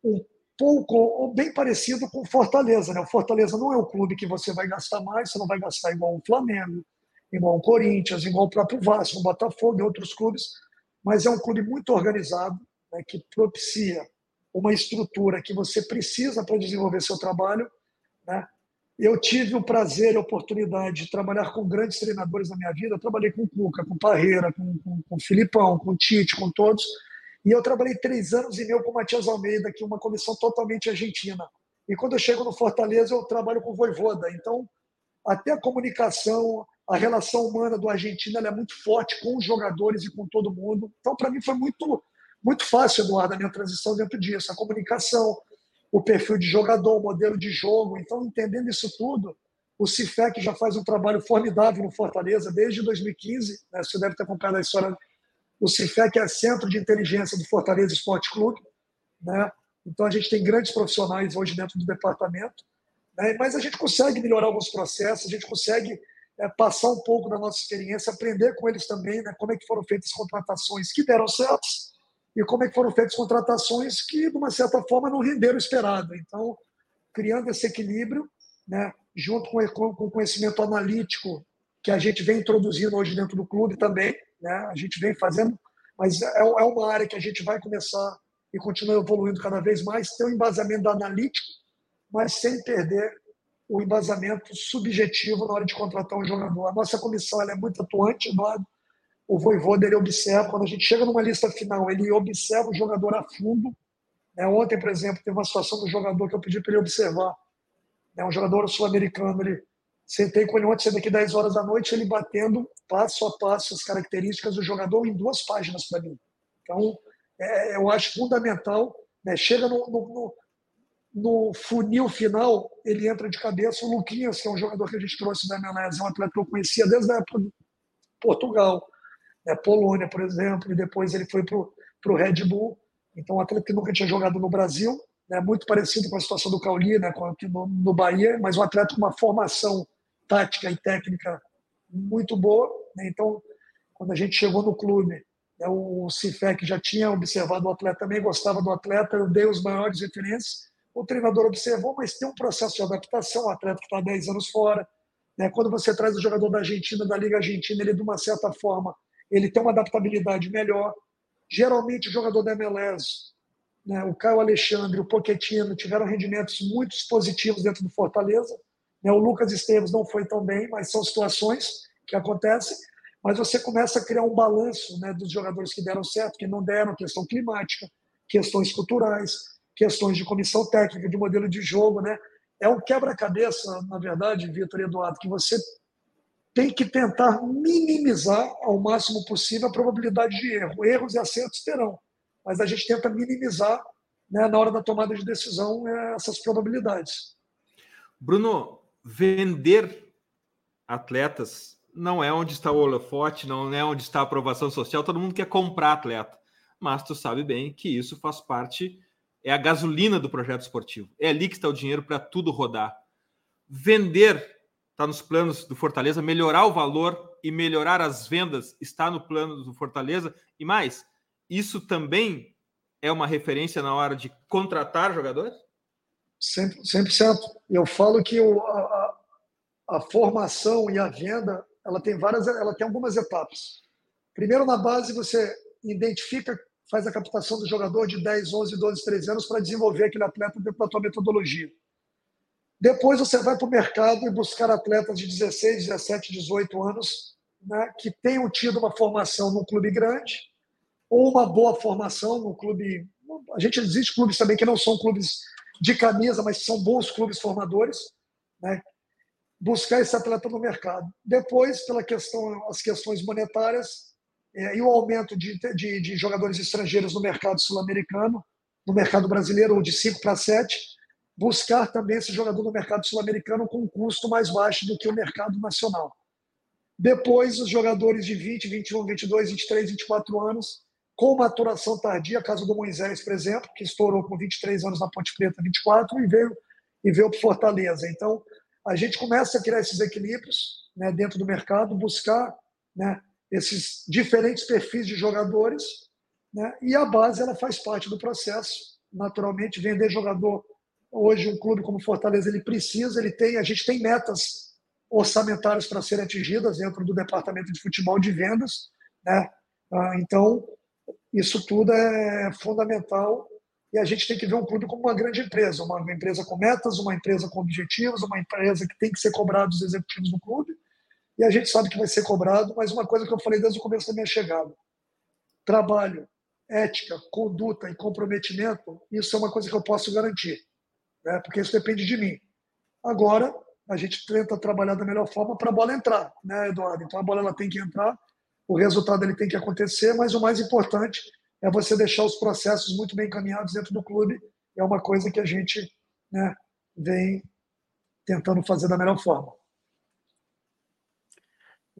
um pouco ou bem parecido com Fortaleza. Né? O Fortaleza não é o clube que você vai gastar mais, você não vai gastar igual o Flamengo, igual o Corinthians, igual o próprio Vasco, o Botafogo e outros clubes, mas é um clube muito organizado, né, que propicia uma estrutura que você precisa para desenvolver seu trabalho. Né? Eu tive o prazer e a oportunidade de trabalhar com grandes treinadores na minha vida. Eu trabalhei com o Cuca, com o Parreira, com, com, com o Filipão, com o Tite, com todos. E eu trabalhei três anos e meio com o Matias Almeida, que é uma comissão totalmente argentina. E quando eu chego no Fortaleza, eu trabalho com o Voivoda. Então, até a comunicação, a relação humana do argentino é muito forte com os jogadores e com todo mundo. Então, para mim, foi muito, muito fácil, Eduardo, a minha transição dentro disso. A comunicação, o perfil de jogador, o modelo de jogo. Então, entendendo isso tudo, o Cifec já faz um trabalho formidável no Fortaleza desde 2015. Né? Você deve ter acompanhado a história o CIFEC é centro de inteligência do Fortaleza Esporte Clube, né? Então a gente tem grandes profissionais hoje dentro do departamento, né? mas a gente consegue melhorar alguns processos, a gente consegue é, passar um pouco da nossa experiência, aprender com eles também, né? Como é que foram feitas contratações que deram certo e como é que foram feitas contratações que de uma certa forma não renderam o esperado. Então, criando esse equilíbrio, né? Junto com o conhecimento analítico que a gente vem introduzindo hoje dentro do clube também, né? A gente vem fazendo, mas é, é uma área que a gente vai começar e continua evoluindo cada vez mais, ter um embasamento analítico, mas sem perder o embasamento subjetivo na hora de contratar um jogador. A nossa comissão é muito atuante, Eduardo. O Voivoda ele observa, quando a gente chega numa lista final, ele observa o jogador a fundo. Né? Ontem, por exemplo, teve uma situação do jogador que eu pedi para ele observar. Né? Um jogador sul-americano, ele sentei com ele ontem, daqui 10 horas da noite, ele batendo passo a passo as características do jogador em duas páginas para mim. Então, é, eu acho fundamental. Né? Chega no, no, no funil final, ele entra de cabeça. O Luquinhas, que é um jogador que a gente trouxe da MLS, é um atleta que eu conhecia desde a época de Portugal, né? Polônia, por exemplo, e depois ele foi para o Red Bull. Então, um atleta que nunca tinha jogado no Brasil, né? muito parecido com a situação do Cauli, né? no Bahia, mas um atleta com uma formação tática e técnica muito boa. Né? Então, quando a gente chegou no clube, né? o Cifec já tinha observado o atleta também, gostava do atleta, eu dei os maiores referências o treinador observou, mas tem um processo de adaptação, o atleta que está 10 anos fora. Né? Quando você traz o jogador da Argentina, da Liga Argentina, ele, de uma certa forma, ele tem uma adaptabilidade melhor. Geralmente, o jogador da MLS, né? o Caio Alexandre, o Pochettino, tiveram rendimentos muito positivos dentro do Fortaleza. Né? O Lucas Esteves não foi tão bem, mas são situações que acontecem. Mas você começa a criar um balanço né, dos jogadores que deram certo, que não deram, questão climática, questões culturais, questões de comissão técnica, de modelo de jogo, né? É um quebra-cabeça, na verdade, Vitor e Eduardo, que você tem que tentar minimizar ao máximo possível a probabilidade de erro. Erros e acertos terão, mas a gente tenta minimizar, né, na hora da tomada de decisão, é, essas probabilidades. Bruno, vender atletas não é onde está o holofote, não é onde está a aprovação social. Todo mundo quer comprar atleta, mas tu sabe bem que isso faz parte é a gasolina do projeto esportivo. É ali que está o dinheiro para tudo rodar. Vender está nos planos do Fortaleza, melhorar o valor e melhorar as vendas está no plano do Fortaleza. E mais, isso também é uma referência na hora de contratar jogadores? 100%. 100%. Eu falo que o, a, a formação e a venda ela tem várias, ela tem algumas etapas. Primeiro, na base, você identifica faz a captação do jogador de 10, 11, 12, 13 anos para desenvolver aquele atleta dentro da tua metodologia. Depois você vai para o mercado e buscar atletas de 16, 17, 18 anos né, que tenham tido uma formação num clube grande ou uma boa formação no clube. A gente existe clubes também que não são clubes de camisa, mas são bons clubes formadores. Né, buscar esse atleta no mercado. Depois, pela questão, as questões monetárias, é, e o aumento de, de, de jogadores estrangeiros no mercado sul-americano, no mercado brasileiro, ou de 5 para 7, buscar também esse jogador no mercado sul-americano com um custo mais baixo do que o mercado nacional. Depois, os jogadores de 20, 21, 22, 23, 24 anos, com maturação tardia, caso do Moisés, por exemplo, que estourou com 23 anos na Ponte Preta, 24, e veio, e veio para Fortaleza. Então, a gente começa a criar esses equilíbrios né, dentro do mercado, buscar né, esses diferentes perfis de jogadores, né? e a base ela faz parte do processo. Naturalmente, vender jogador hoje um clube como Fortaleza ele precisa, ele tem, a gente tem metas orçamentárias para serem atingidas dentro do departamento de futebol de vendas, né? Ah, então isso tudo é fundamental e a gente tem que ver um clube como uma grande empresa, uma empresa com metas, uma empresa com objetivos, uma empresa que tem que ser cobrado dos executivos do clube e a gente sabe que vai ser cobrado, mas uma coisa que eu falei desde o começo da minha chegada: trabalho, ética, conduta e comprometimento, isso é uma coisa que eu posso garantir, né? porque isso depende de mim. Agora, a gente tenta trabalhar da melhor forma para a bola entrar, né, Eduardo? Então a bola ela tem que entrar, o resultado ele tem que acontecer, mas o mais importante é você deixar os processos muito bem encaminhados dentro do clube. É uma coisa que a gente né, vem tentando fazer da melhor forma.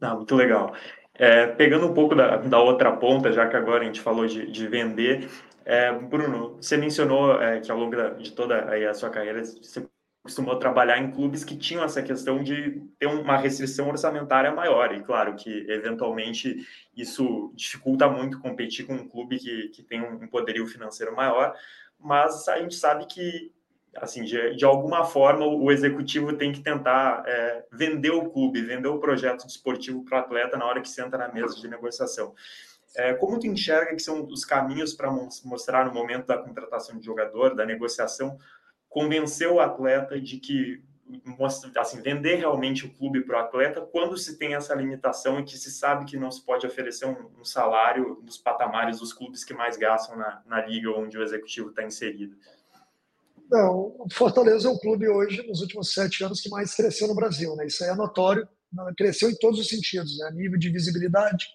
Ah, muito legal. É, pegando um pouco da, da outra ponta, já que agora a gente falou de, de vender, é, Bruno, você mencionou é, que ao longo da, de toda a sua carreira você costumou trabalhar em clubes que tinham essa questão de ter uma restrição orçamentária maior, e claro que eventualmente isso dificulta muito competir com um clube que, que tem um poderio financeiro maior, mas a gente sabe que assim, de, de alguma forma o executivo tem que tentar é, vender o clube, vender o projeto esportivo para o atleta na hora que senta na mesa de negociação. É, como tu enxerga que são os caminhos para mostrar no momento da contratação de jogador, da negociação, convencer o atleta de que assim, vender realmente o clube para o atleta quando se tem essa limitação e que se sabe que não se pode oferecer um, um salário nos patamares dos clubes que mais gastam na, na liga onde o executivo está inserido? Não, Fortaleza é o clube hoje, nos últimos sete anos, que mais cresceu no Brasil. Né? Isso aí é notório, cresceu em todos os sentidos, né? a nível de visibilidade,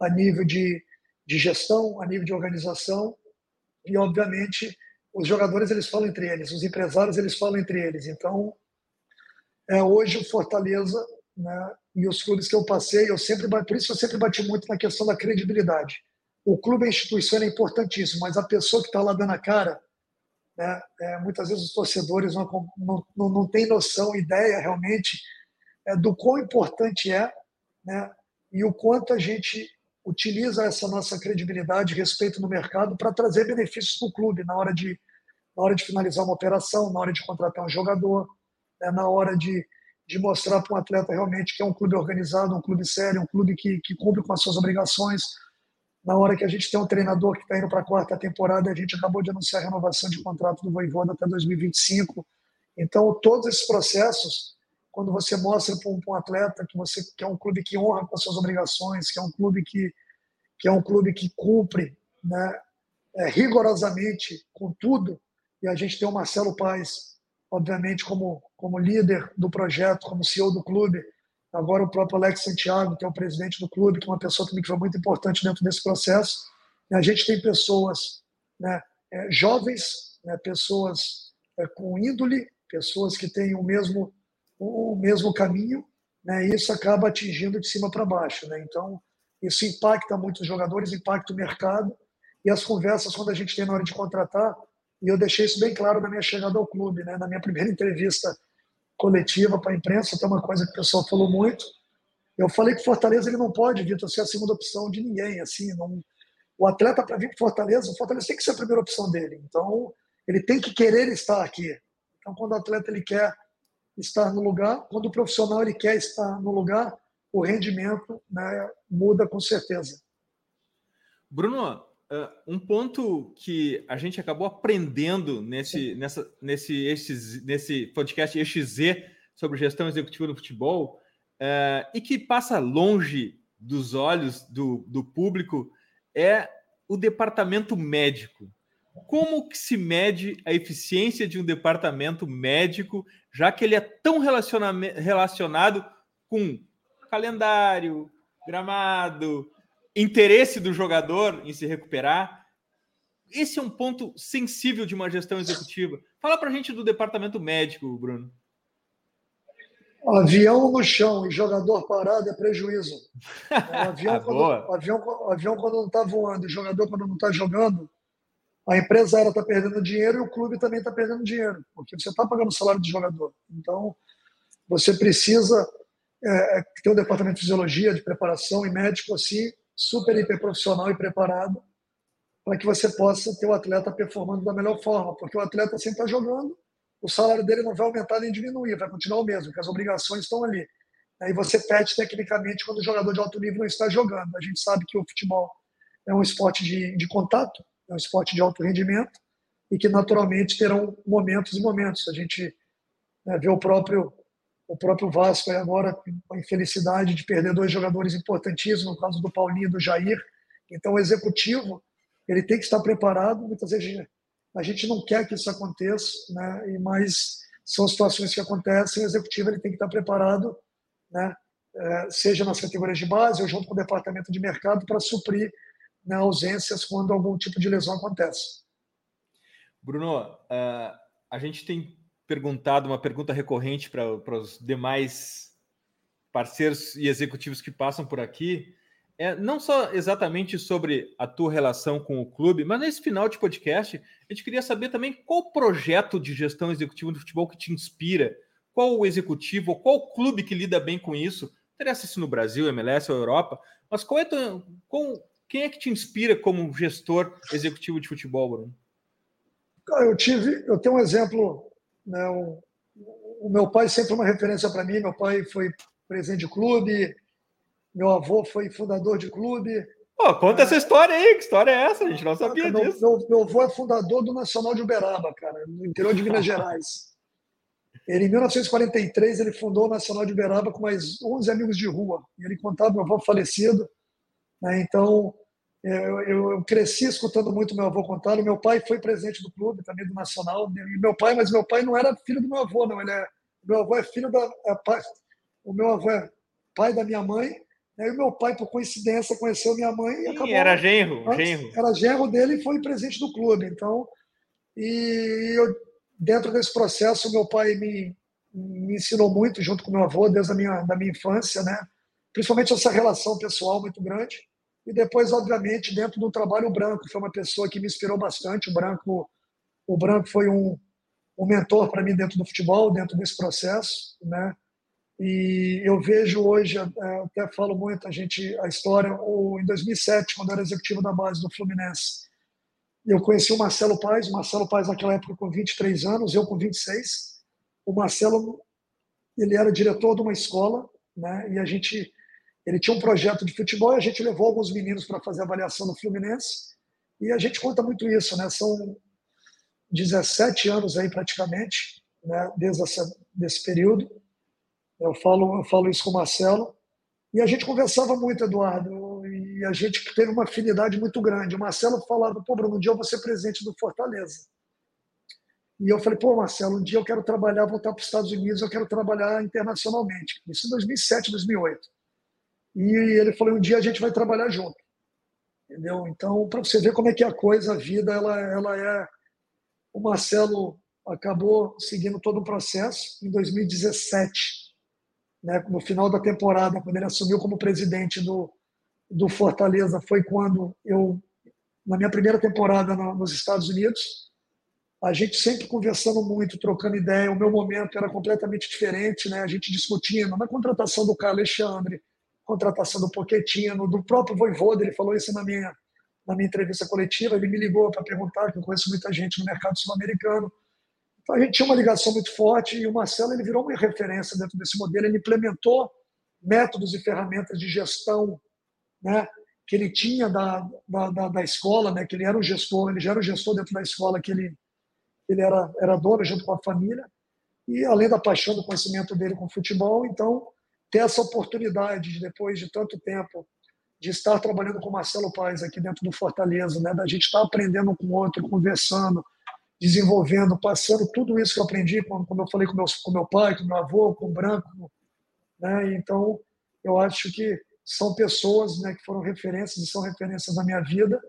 a nível de, de gestão, a nível de organização e, obviamente, os jogadores eles falam entre eles, os empresários eles falam entre eles. Então, é, hoje o Fortaleza né, e os clubes que eu passei, eu sempre por isso eu sempre bati muito na questão da credibilidade. O clube, a instituição é importantíssimo, mas a pessoa que está lá dando a cara, né, é, muitas vezes os torcedores não, não, não, não têm noção, ideia realmente é, do quão importante é né, e o quanto a gente utiliza essa nossa credibilidade respeito no mercado para trazer benefícios para o clube na hora de na hora de finalizar uma operação, na hora de contratar um jogador, né, na hora de, de mostrar para um atleta realmente que é um clube organizado, um clube sério, um clube que, que cumpre com as suas obrigações. Na hora que a gente tem um treinador que está indo para a quarta temporada, a gente acabou de anunciar a renovação de contrato do Voivoda até 2025. Então, todos esses processos, quando você mostra para um, um, atleta que você que é um clube que honra com as suas obrigações, que é um clube que, que é um clube que cumpre né, é, rigorosamente com tudo, e a gente tem o Marcelo Paes, obviamente, como, como líder do projeto, como CEO do clube. Agora o próprio Alex Santiago, que é o presidente do clube, que é uma pessoa também que foi muito importante dentro desse processo. E a gente tem pessoas né, é, jovens, né, pessoas é, com índole, pessoas que têm o mesmo, o mesmo caminho, né, e isso acaba atingindo de cima para baixo. Né? Então, isso impacta muito os jogadores, impacta o mercado, e as conversas, quando a gente tem na hora de contratar, e eu deixei isso bem claro na minha chegada ao clube, né? na minha primeira entrevista coletiva para a imprensa, tem uma coisa que o pessoal falou muito. Eu falei que Fortaleza ele não pode, Vitor, ser a segunda opção de ninguém. assim não... O atleta, para vir para Fortaleza, o Fortaleza tem que ser a primeira opção dele. Então, ele tem que querer estar aqui. Então, quando o atleta ele quer estar no lugar, quando o profissional ele quer estar no lugar, o rendimento né, muda com certeza. Bruno, Uh, um ponto que a gente acabou aprendendo nesse, nessa, nesse, EX, nesse podcast EXZ sobre gestão executiva do futebol uh, e que passa longe dos olhos do, do público é o departamento médico. Como que se mede a eficiência de um departamento médico, já que ele é tão relacionado com calendário, gramado, interesse do jogador em se recuperar. Esse é um ponto sensível de uma gestão executiva. Fala para a gente do departamento médico, Bruno. Avião no chão e jogador parado é prejuízo. É, avião, ah, quando, avião, avião quando não está voando e jogador quando não está jogando, a empresária está perdendo dinheiro e o clube também está perdendo dinheiro, porque você está pagando o salário do jogador. Então, você precisa é, ter um departamento de fisiologia, de preparação e médico assim, super hiper profissional e preparado para que você possa ter o atleta performando da melhor forma, porque o atleta sempre está jogando, o salário dele não vai aumentar nem diminuir, vai continuar o mesmo, porque as obrigações estão ali. Aí você pede tecnicamente quando o jogador de alto nível não está jogando. A gente sabe que o futebol é um esporte de, de contato, é um esporte de alto rendimento e que naturalmente terão momentos e momentos. A gente né, vê o próprio o próprio Vasco é agora com a infelicidade de perder dois jogadores importantíssimos, no caso do Paulinho e do Jair. Então, o executivo ele tem que estar preparado. Muitas vezes a gente não quer que isso aconteça, né? mas são situações que acontecem. O executivo ele tem que estar preparado, né? É, seja nas categorias de base ou junto com o departamento de mercado, para suprir né, ausências quando algum tipo de lesão acontece. Bruno, uh, a gente tem perguntado uma pergunta recorrente para os demais parceiros e executivos que passam por aqui, é não só exatamente sobre a tua relação com o clube, mas nesse final de podcast, a gente queria saber também qual projeto de gestão executiva do futebol que te inspira, qual o executivo, qual clube que lida bem com isso, interessa se no Brasil, MLS ou Europa, mas qual é tu, qual, quem é que te inspira como gestor executivo de futebol, Bruno? Eu tive, eu tenho um exemplo né? O, meu pai sempre foi uma referência para mim. Meu pai foi presidente de clube, meu avô foi fundador de clube. Oh, conta é, essa história aí, que história é essa? A gente não sabia meu, disso. Meu, meu avô é fundador do Nacional de Uberaba, cara, no interior de Minas Gerais. Ele, em 1943, ele fundou o Nacional de Uberaba com mais 11 amigos de rua. E ele contava meu avô falecido. Né? Então, eu, eu, eu, cresci escutando muito meu avô contar. O meu pai foi presidente do clube, também do Nacional. E meu pai, mas meu pai não era filho do meu avô, não. Ele é, meu avô é filho da. É, pai, o meu avô é pai da minha mãe. Né? E o meu pai, por coincidência, conheceu minha mãe e acabou. Era genro, antes, genro. Era genro dele e foi presidente do clube. Então, e eu dentro desse processo, meu pai me, me ensinou muito, junto com meu avô, desde a minha, da minha infância, né? principalmente essa relação pessoal muito grande. E depois, obviamente, dentro do trabalho, o Branco foi uma pessoa que me inspirou bastante. O Branco, o Branco foi um, um mentor para mim dentro do futebol, dentro desse processo. Né? E eu vejo hoje, até falo muito a gente a história, ou em 2007, quando eu era executivo da base do Fluminense, eu conheci o Marcelo Paes, o Marcelo Paes naquela época com 23 anos, eu com 26. O Marcelo, ele era diretor de uma escola, né? E a gente, ele tinha um projeto de futebol e a gente levou alguns meninos para fazer avaliação no Fluminense. E a gente conta muito isso, né? São 17 anos aí praticamente, né? Desde essa, desse período. Eu falo, eu falo isso com o Marcelo. E a gente conversava muito, Eduardo, e a gente teve uma afinidade muito grande. O Marcelo falava, pô, Bruno, um dia eu vou ser presidente do Fortaleza. E eu falei, pô, Marcelo, um dia eu quero trabalhar, voltar para os Estados Unidos, eu quero trabalhar internacionalmente. Isso em 2007, 2008. E ele falou, um dia a gente vai trabalhar junto. Entendeu? Então, para você ver como é que é a coisa, a vida, ela, ela é... O Marcelo acabou seguindo todo o processo. Em 2017, né, no final da temporada, quando ele assumiu como presidente do, do Fortaleza, foi quando eu, na minha primeira temporada nos Estados Unidos, a gente sempre conversando muito, trocando ideia. O meu momento era completamente diferente, né? A gente discutindo na contratação do Carlos Alexandre, contratação do Pochettino, do próprio Voivoda, ele falou isso na minha na minha entrevista coletiva, ele me ligou para perguntar, que eu conheço muita gente no mercado sul-americano, então a gente tinha uma ligação muito forte e o Marcelo ele virou uma referência dentro desse modelo. Ele implementou métodos e ferramentas de gestão, né, que ele tinha da, da, da, escola, né, que ele era o gestor, ele já era o gestor dentro da escola que ele ele era era dono junto com a família e além da paixão do conhecimento dele com futebol, então ter essa oportunidade de depois de tanto tempo de estar trabalhando com Marcelo Paes aqui dentro do Fortaleza, né, da gente estar aprendendo um com o outro, conversando, desenvolvendo, passando tudo isso que eu aprendi quando, eu falei com, meus, com meu pai, com meu avô, com o Branco. Né? Então, eu acho que são pessoas né, que foram referências e são referências na minha vida.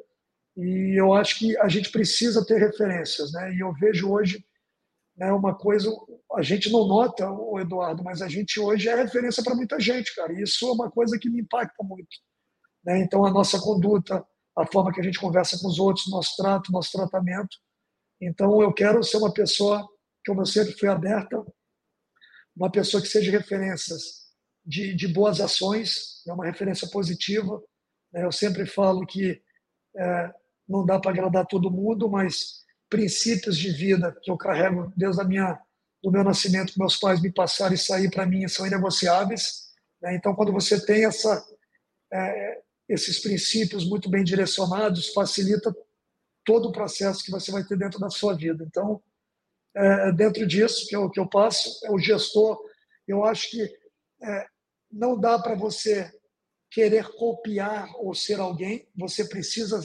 E eu acho que a gente precisa ter referências. Né? E eu vejo hoje né, uma coisa, a gente não nota, o Eduardo, mas a gente hoje é referência para muita gente, cara. E isso é uma coisa que me impacta muito. Né? Então, a nossa conduta, a forma que a gente conversa com os outros, nosso trato, nosso tratamento, então, eu quero ser uma pessoa, como eu sempre fui aberta, uma pessoa que seja referências de, de boas ações, é uma referência positiva. Né? Eu sempre falo que é, não dá para agradar todo mundo, mas princípios de vida que eu carrego desde a minha do meu nascimento, que meus pais me passaram e sair para mim são inegociáveis. Né? Então, quando você tem essa, é, esses princípios muito bem direcionados, facilita todo o processo que você vai ter dentro da sua vida. Então, é, dentro disso que eu, que eu passo, é o gestor. Eu acho que é, não dá para você querer copiar ou ser alguém, você precisa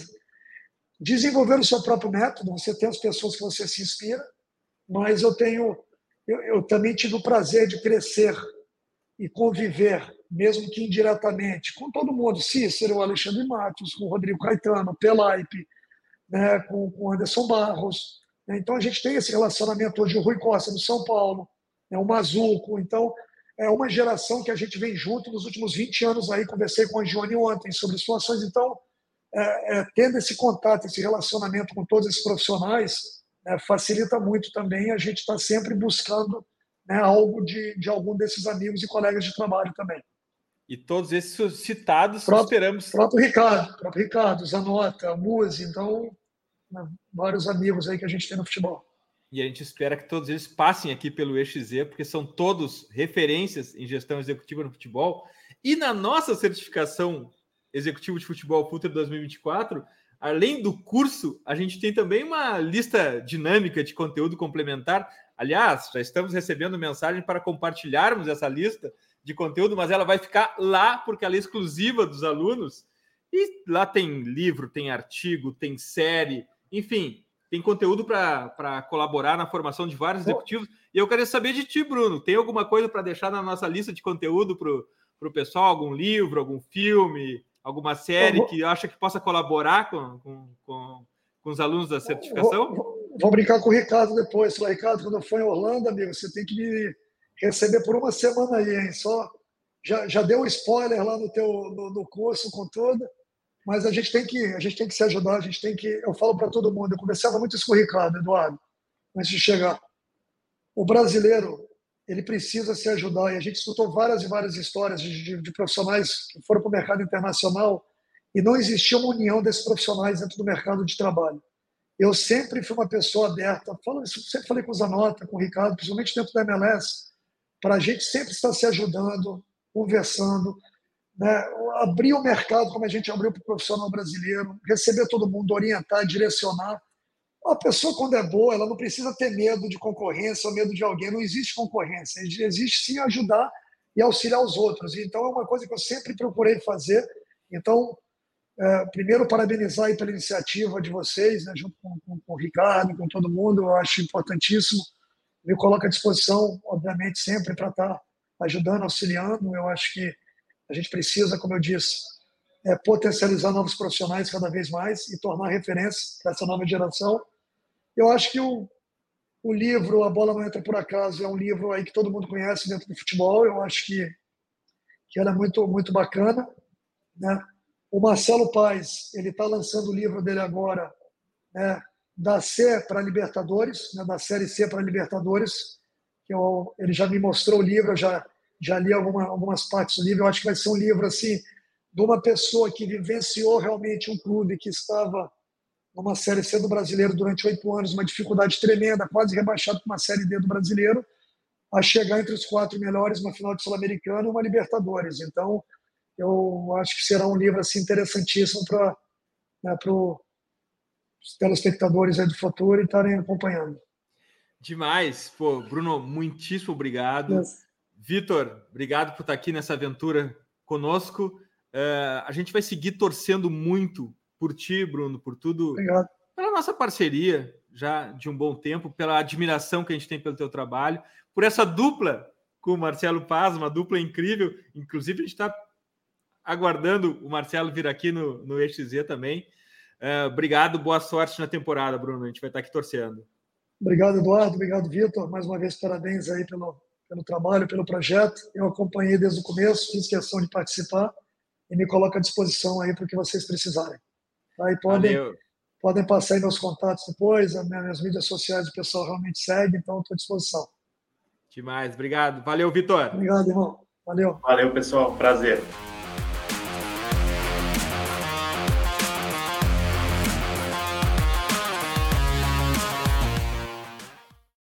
desenvolver o seu próprio método, você tem as pessoas que você se inspira, mas eu tenho, eu, eu também tive o prazer de crescer e conviver, mesmo que indiretamente, com todo mundo, Cícero, Alexandre Matos, com Rodrigo Caetano, Pelaipe, né, com, com Anderson Barros. Né? Então a gente tem esse relacionamento hoje, o Rui Costa do São Paulo, né, o Mazuco. Então é uma geração que a gente vem junto nos últimos 20 anos aí. Conversei com a Joane ontem sobre situações. Então, é, é, tendo esse contato, esse relacionamento com todos esses profissionais, né, facilita muito também a gente estar tá sempre buscando né, algo de, de algum desses amigos e colegas de trabalho também. E todos esses citados próprio, esperamos. Próprio Ricardo, próprio Ricardo, Zanota, Muzi, então né, vários amigos aí que a gente tem no futebol. E a gente espera que todos eles passem aqui pelo EXZ, porque são todos referências em gestão executiva no futebol. E na nossa certificação executivo de futebol Futre 2024, além do curso, a gente tem também uma lista dinâmica de conteúdo complementar. Aliás, já estamos recebendo mensagem para compartilharmos essa lista de conteúdo, mas ela vai ficar lá porque ela é exclusiva dos alunos. E lá tem livro, tem artigo, tem série, enfim, tem conteúdo para colaborar na formação de vários executivos. E eu queria saber de ti, Bruno, tem alguma coisa para deixar na nossa lista de conteúdo para o pessoal? Algum livro, algum filme, alguma série que acha que possa colaborar com, com, com, com os alunos da certificação? Vou, vou, brincar com o Ricardo depois. Ricardo, quando eu for em Orlando, amigo, você tem que me receber por uma semana aí, hein? Só já, já deu um spoiler lá no teu no, no curso com tudo, mas a gente tem que a gente tem que se ajudar, a gente tem que eu falo para todo mundo, eu conversava muito isso com o Ricardo, Eduardo, antes de chegar. O brasileiro ele precisa se ajudar e a gente escutou várias e várias histórias de, de, de profissionais que foram para o mercado internacional e não existia uma união desses profissionais dentro do mercado de trabalho. Eu sempre fui uma pessoa aberta, falo, sempre falei com o Zanota, com o Ricardo, principalmente dentro da MLS, para a gente sempre estar se ajudando, conversando, né? abrir o mercado como a gente abriu para o profissional brasileiro, receber todo mundo, orientar, direcionar. A pessoa, quando é boa, ela não precisa ter medo de concorrência ou medo de alguém, não existe concorrência, existe sim ajudar e auxiliar os outros. Então, é uma coisa que eu sempre procurei fazer. Então, é, primeiro, parabenizar aí pela iniciativa de vocês, né, junto com, com, com o Ricardo, com todo mundo, eu acho importantíssimo me coloco à disposição, obviamente, sempre para estar ajudando, auxiliando. Eu acho que a gente precisa, como eu disse, é, potencializar novos profissionais cada vez mais e tornar referência para essa nova geração. Eu acho que o, o livro A Bola Não Entra Por Acaso é um livro aí que todo mundo conhece dentro do futebol. Eu acho que, que é muito, muito bacana. Né? O Marcelo Paes, ele está lançando o livro dele agora, né? da C para Libertadores, né, da Série C para Libertadores, eu, ele já me mostrou o livro, eu já, já li alguma, algumas partes do livro. Eu acho que vai ser um livro assim de uma pessoa que vivenciou realmente um clube que estava numa Série C do Brasileiro durante oito anos, uma dificuldade tremenda, quase rebaixado para uma Série D do Brasileiro, a chegar entre os quatro melhores, uma final de Sul-Americana e uma Libertadores. Então, eu acho que será um livro assim interessantíssimo para né, os telespectadores aí do futuro estarem acompanhando. Demais. Pô, Bruno, muitíssimo obrigado. Yes. Vitor, obrigado por estar aqui nessa aventura conosco. Uh, a gente vai seguir torcendo muito por ti, Bruno, por tudo. Obrigado. Pela nossa parceria já de um bom tempo, pela admiração que a gente tem pelo teu trabalho, por essa dupla com o Marcelo Paz, uma dupla incrível. Inclusive, a gente está aguardando o Marcelo vir aqui no, no EXZ também. É, obrigado, boa sorte na temporada, Bruno. A gente vai estar aqui torcendo. Obrigado, Eduardo. Obrigado, Vitor. Mais uma vez, parabéns aí pelo, pelo trabalho, pelo projeto. Eu acompanhei desde o começo, fiz questão de participar e me coloco à disposição aí para o que vocês precisarem. Tá? E podem, podem passar aí meus contatos depois, as minhas mídias sociais, o pessoal realmente segue, então estou à disposição. Demais, obrigado. Valeu, Vitor. Obrigado, irmão. Valeu. Valeu, pessoal. Prazer.